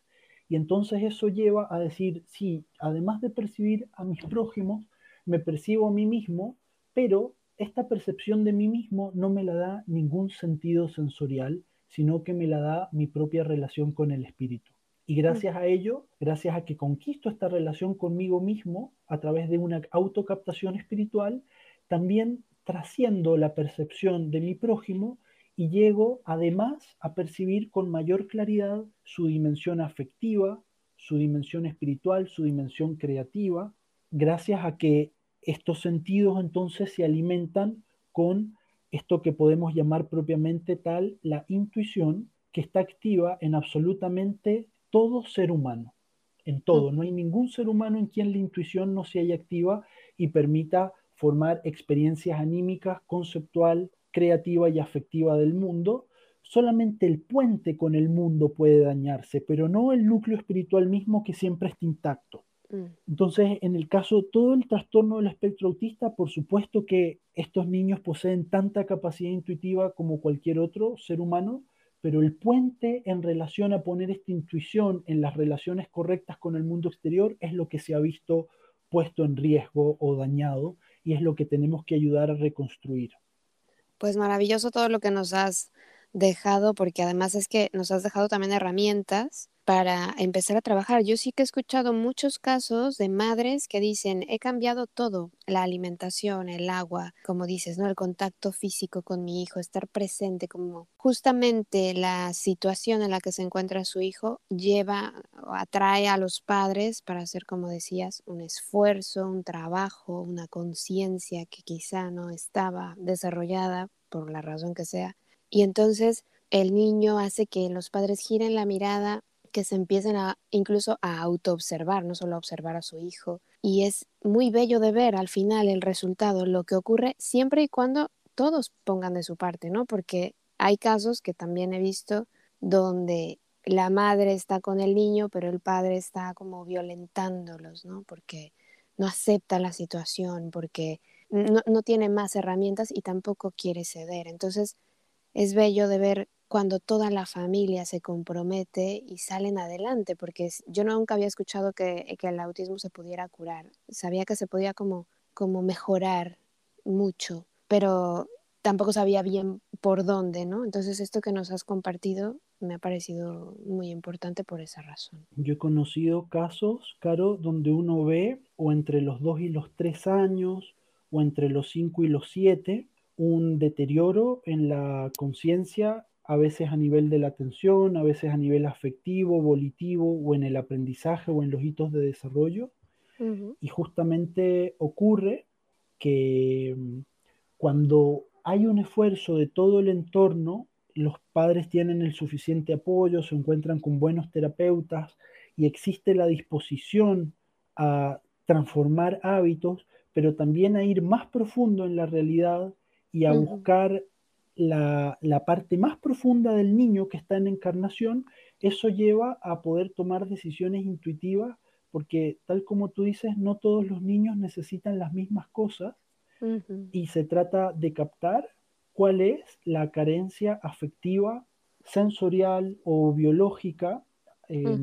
y entonces eso lleva a decir, sí, además de percibir a mis prójimos, me percibo a mí mismo, pero esta percepción de mí mismo no me la da ningún sentido sensorial, sino que me la da mi propia relación con el espíritu. Y gracias a ello, gracias a que conquisto esta relación conmigo mismo a través de una autocaptación espiritual, también trasciendo la percepción de mi prójimo y llego además a percibir con mayor claridad su dimensión afectiva, su dimensión espiritual, su dimensión creativa, gracias a que estos sentidos entonces se alimentan con esto que podemos llamar propiamente tal la intuición que está activa en absolutamente todo ser humano, en todo. No hay ningún ser humano en quien la intuición no se haya activa y permita formar experiencias anímicas, conceptual, creativa y afectiva del mundo. Solamente el puente con el mundo puede dañarse, pero no el núcleo espiritual mismo que siempre está intacto. Mm. Entonces, en el caso todo el trastorno del espectro autista, por supuesto que estos niños poseen tanta capacidad intuitiva como cualquier otro ser humano, pero el puente en relación a poner esta intuición en las relaciones correctas con el mundo exterior es lo que se ha visto puesto en riesgo o dañado y es lo que tenemos que ayudar a reconstruir. Pues maravilloso todo lo que nos has dejado, porque además es que nos has dejado también herramientas para empezar a trabajar. Yo sí que he escuchado muchos casos de madres que dicen, he cambiado todo, la alimentación, el agua, como dices, ¿no? El contacto físico con mi hijo, estar presente, como justamente la situación en la que se encuentra su hijo lleva o atrae a los padres para hacer, como decías, un esfuerzo, un trabajo, una conciencia que quizá no estaba desarrollada por la razón que sea. Y entonces el niño hace que los padres giren la mirada que se empiecen a incluso a autoobservar, no solo a observar a su hijo. Y es muy bello de ver al final el resultado, lo que ocurre siempre y cuando todos pongan de su parte, ¿no? Porque hay casos que también he visto donde la madre está con el niño, pero el padre está como violentándolos, ¿no? Porque no acepta la situación, porque no, no tiene más herramientas y tampoco quiere ceder. Entonces, es bello de ver cuando toda la familia se compromete y salen adelante, porque yo nunca había escuchado que, que, el autismo se pudiera curar. Sabía que se podía como, como mejorar mucho, pero tampoco sabía bien por dónde, ¿no? Entonces esto que nos has compartido me ha parecido muy importante por esa razón. Yo he conocido casos, Caro, donde uno ve o entre los dos y los tres años o entre los cinco y los siete un deterioro en la conciencia a veces a nivel de la atención, a veces a nivel afectivo, volitivo o en el aprendizaje o en los hitos de desarrollo. Y justamente ocurre que mm, cuando hay un esfuerzo de todo el entorno, los padres tienen el suficiente apoyo, se encuentran con buenos terapeutas y existe la disposición a transformar hábitos, pero también a ir más profundo en la realidad y a buscar la, parte más profunda del niño que está en encarnación, eso lleva a poder tomar decisiones intuitivas, porque tal como tú dices, no todos los niños necesitan las mismas cosas y se trata de captar cuál es la carencia afectiva, sensorial o biológica, eh,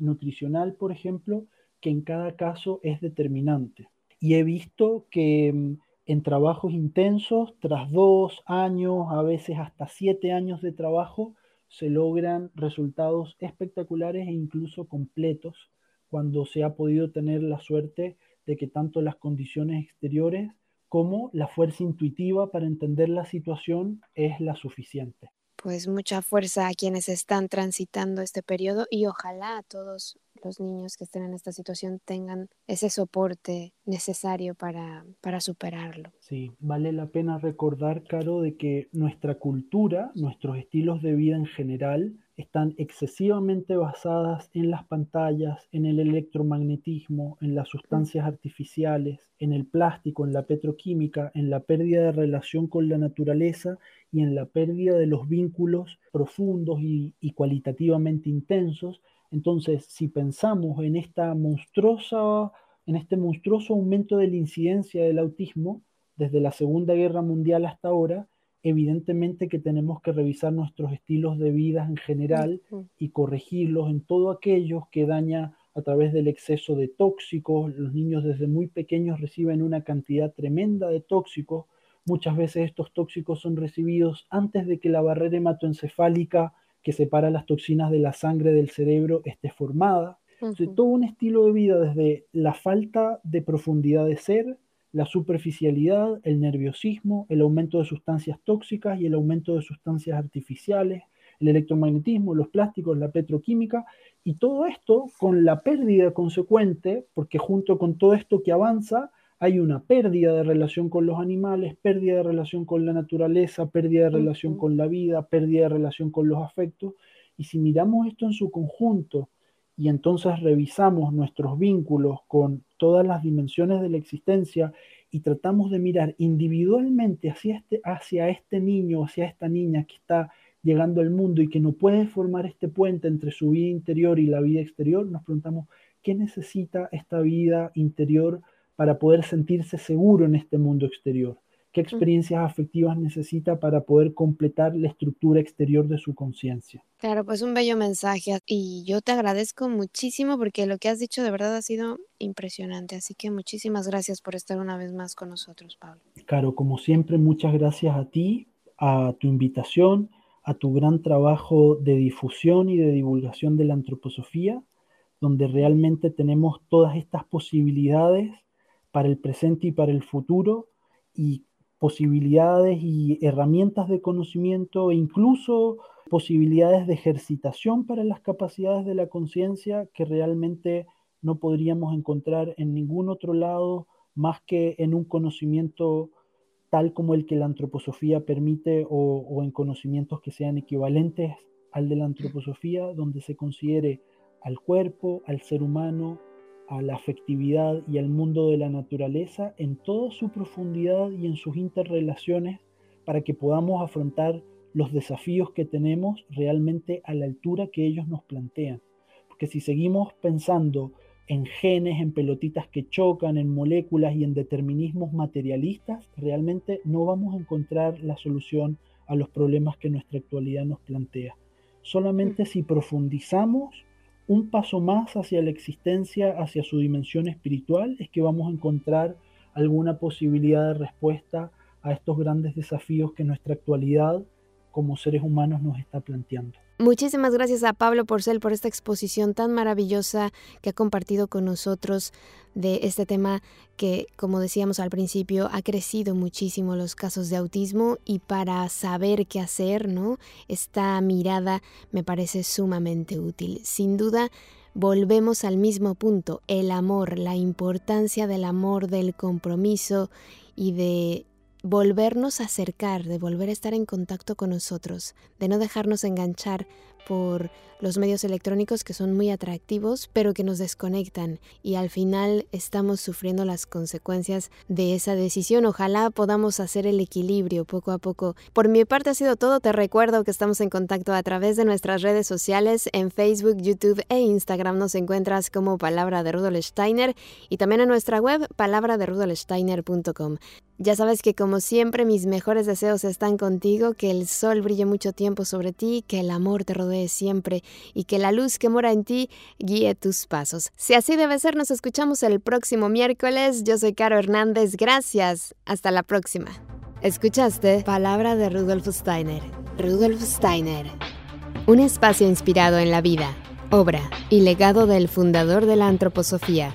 nutricional, por ejemplo, que en cada caso es determinante. Y he visto que mm, en trabajos intensos, tras dos años, a veces hasta siete años de trabajo, se logran resultados espectaculares e incluso completos cuando se ha podido tener la suerte de que tanto las condiciones exteriores como la fuerza intuitiva para entender la situación es la suficiente. Pues mucha fuerza a quienes están transitando este periodo y ojalá a todos los niños que estén en esta situación tengan ese soporte necesario para, para superarlo. Sí, vale la pena recordar, Caro, de que nuestra cultura, nuestros estilos de vida en general, están excesivamente basadas en las pantallas, en el electromagnetismo, en las sustancias artificiales, en el plástico, en la petroquímica, en la pérdida de relación con la naturaleza y en la pérdida de los vínculos profundos y, y cualitativamente intensos entonces, si pensamos en esta monstruosa, en este monstruoso aumento de la incidencia del autismo desde la Segunda Guerra Mundial hasta ahora, evidentemente que tenemos que revisar nuestros estilos de vida en general y corregirlos en todo aquello que daña a través del exceso de tóxicos. Los niños desde muy pequeños reciben una cantidad tremenda de tóxicos Muchas veces estos tóxicos son recibidos antes de que la barrera hematoencefálica que separa las toxinas de la sangre del cerebro esté formada. todo un estilo de vida desde la falta de profundidad de ser, la superficialidad, el nerviosismo, el aumento de sustancias tóxicas y el aumento de sustancias artificiales, el electromagnetismo, los plásticos, la petroquímica, y todo esto con la pérdida consecuente, porque junto con todo esto que avanza, hay una pérdida de relación con los animales, pérdida de relación con la naturaleza, pérdida de relación con la vida, pérdida de relación con los afectos. Y si miramos esto en su conjunto y entonces revisamos nuestros vínculos con todas las dimensiones de la existencia y tratamos de mirar individualmente hacia este, hacia este niño, hacia esta niña que está llegando al mundo y que no puede formar este puente entre su vida interior y la vida exterior, nos preguntamos, ¿qué necesita esta vida interior? Para poder sentirse seguro en este mundo exterior? ¿Qué experiencias afectivas necesita para poder completar la estructura exterior de su conciencia? Claro, pues un bello mensaje y yo te agradezco muchísimo porque lo que has dicho de verdad ha sido impresionante, así que muchísimas gracias por estar una vez más con nosotros, Pablo. Claro, como siempre, muchas gracias a ti, a tu invitación, a tu gran trabajo de difusión y de divulgación de la antroposofía, donde realmente tenemos todas estas posibilidades para el presente y para el futuro y posibilidades y herramientas de conocimiento e incluso posibilidades de ejercitación para las capacidades de la conciencia que realmente no podríamos encontrar en ningún otro lado más que en un conocimiento tal como el que la antroposofía permite o, o en conocimientos que sean equivalentes al de la antroposofía, donde se considere al cuerpo, al ser humano, a la afectividad y al mundo de la naturaleza en toda su profundidad y en sus interrelaciones para que podamos afrontar los desafíos que tenemos realmente a la altura que ellos nos plantean. Porque si seguimos pensando en genes, en pelotitas que chocan, en moléculas y en determinismos materialistas, realmente no vamos a encontrar la solución a los problemas que nuestra actualidad nos plantea. Solamente mm. si profundizamos un paso más hacia la existencia, hacia su dimensión espiritual, es que vamos a encontrar alguna posibilidad de respuesta a estos grandes desafíos que nuestra actualidad como seres humanos nos está planteando. Muchísimas gracias a Pablo Porcel por esta exposición tan maravillosa que ha compartido con nosotros de este tema que, como decíamos al principio, ha crecido muchísimo los casos de autismo y para saber qué hacer, ¿no? Esta mirada me parece sumamente útil. Sin duda, volvemos al mismo punto, el amor, la importancia del amor, del compromiso y de volvernos a acercar, de volver a estar en contacto con nosotros, de no dejarnos enganchar por los medios electrónicos que son muy atractivos, pero que nos desconectan y al final estamos sufriendo las consecuencias de esa decisión. Ojalá podamos hacer el equilibrio poco a poco. Por mi parte ha sido todo. Te recuerdo que estamos en contacto a través de nuestras redes sociales en Facebook, YouTube e Instagram. Nos encuentras como Palabra de Rudolf Steiner y también en nuestra web palabraderudolfsteiner.com. Ya sabes que como siempre mis mejores deseos están contigo, que el sol brille mucho tiempo sobre ti, que el amor te rodee siempre y que la luz que mora en ti guíe tus pasos. Si así debe ser, nos escuchamos el próximo miércoles. Yo soy Caro Hernández, gracias. Hasta la próxima. Escuchaste Palabra de Rudolf Steiner. Rudolf Steiner. Un espacio inspirado en la vida, obra y legado del fundador de la antroposofía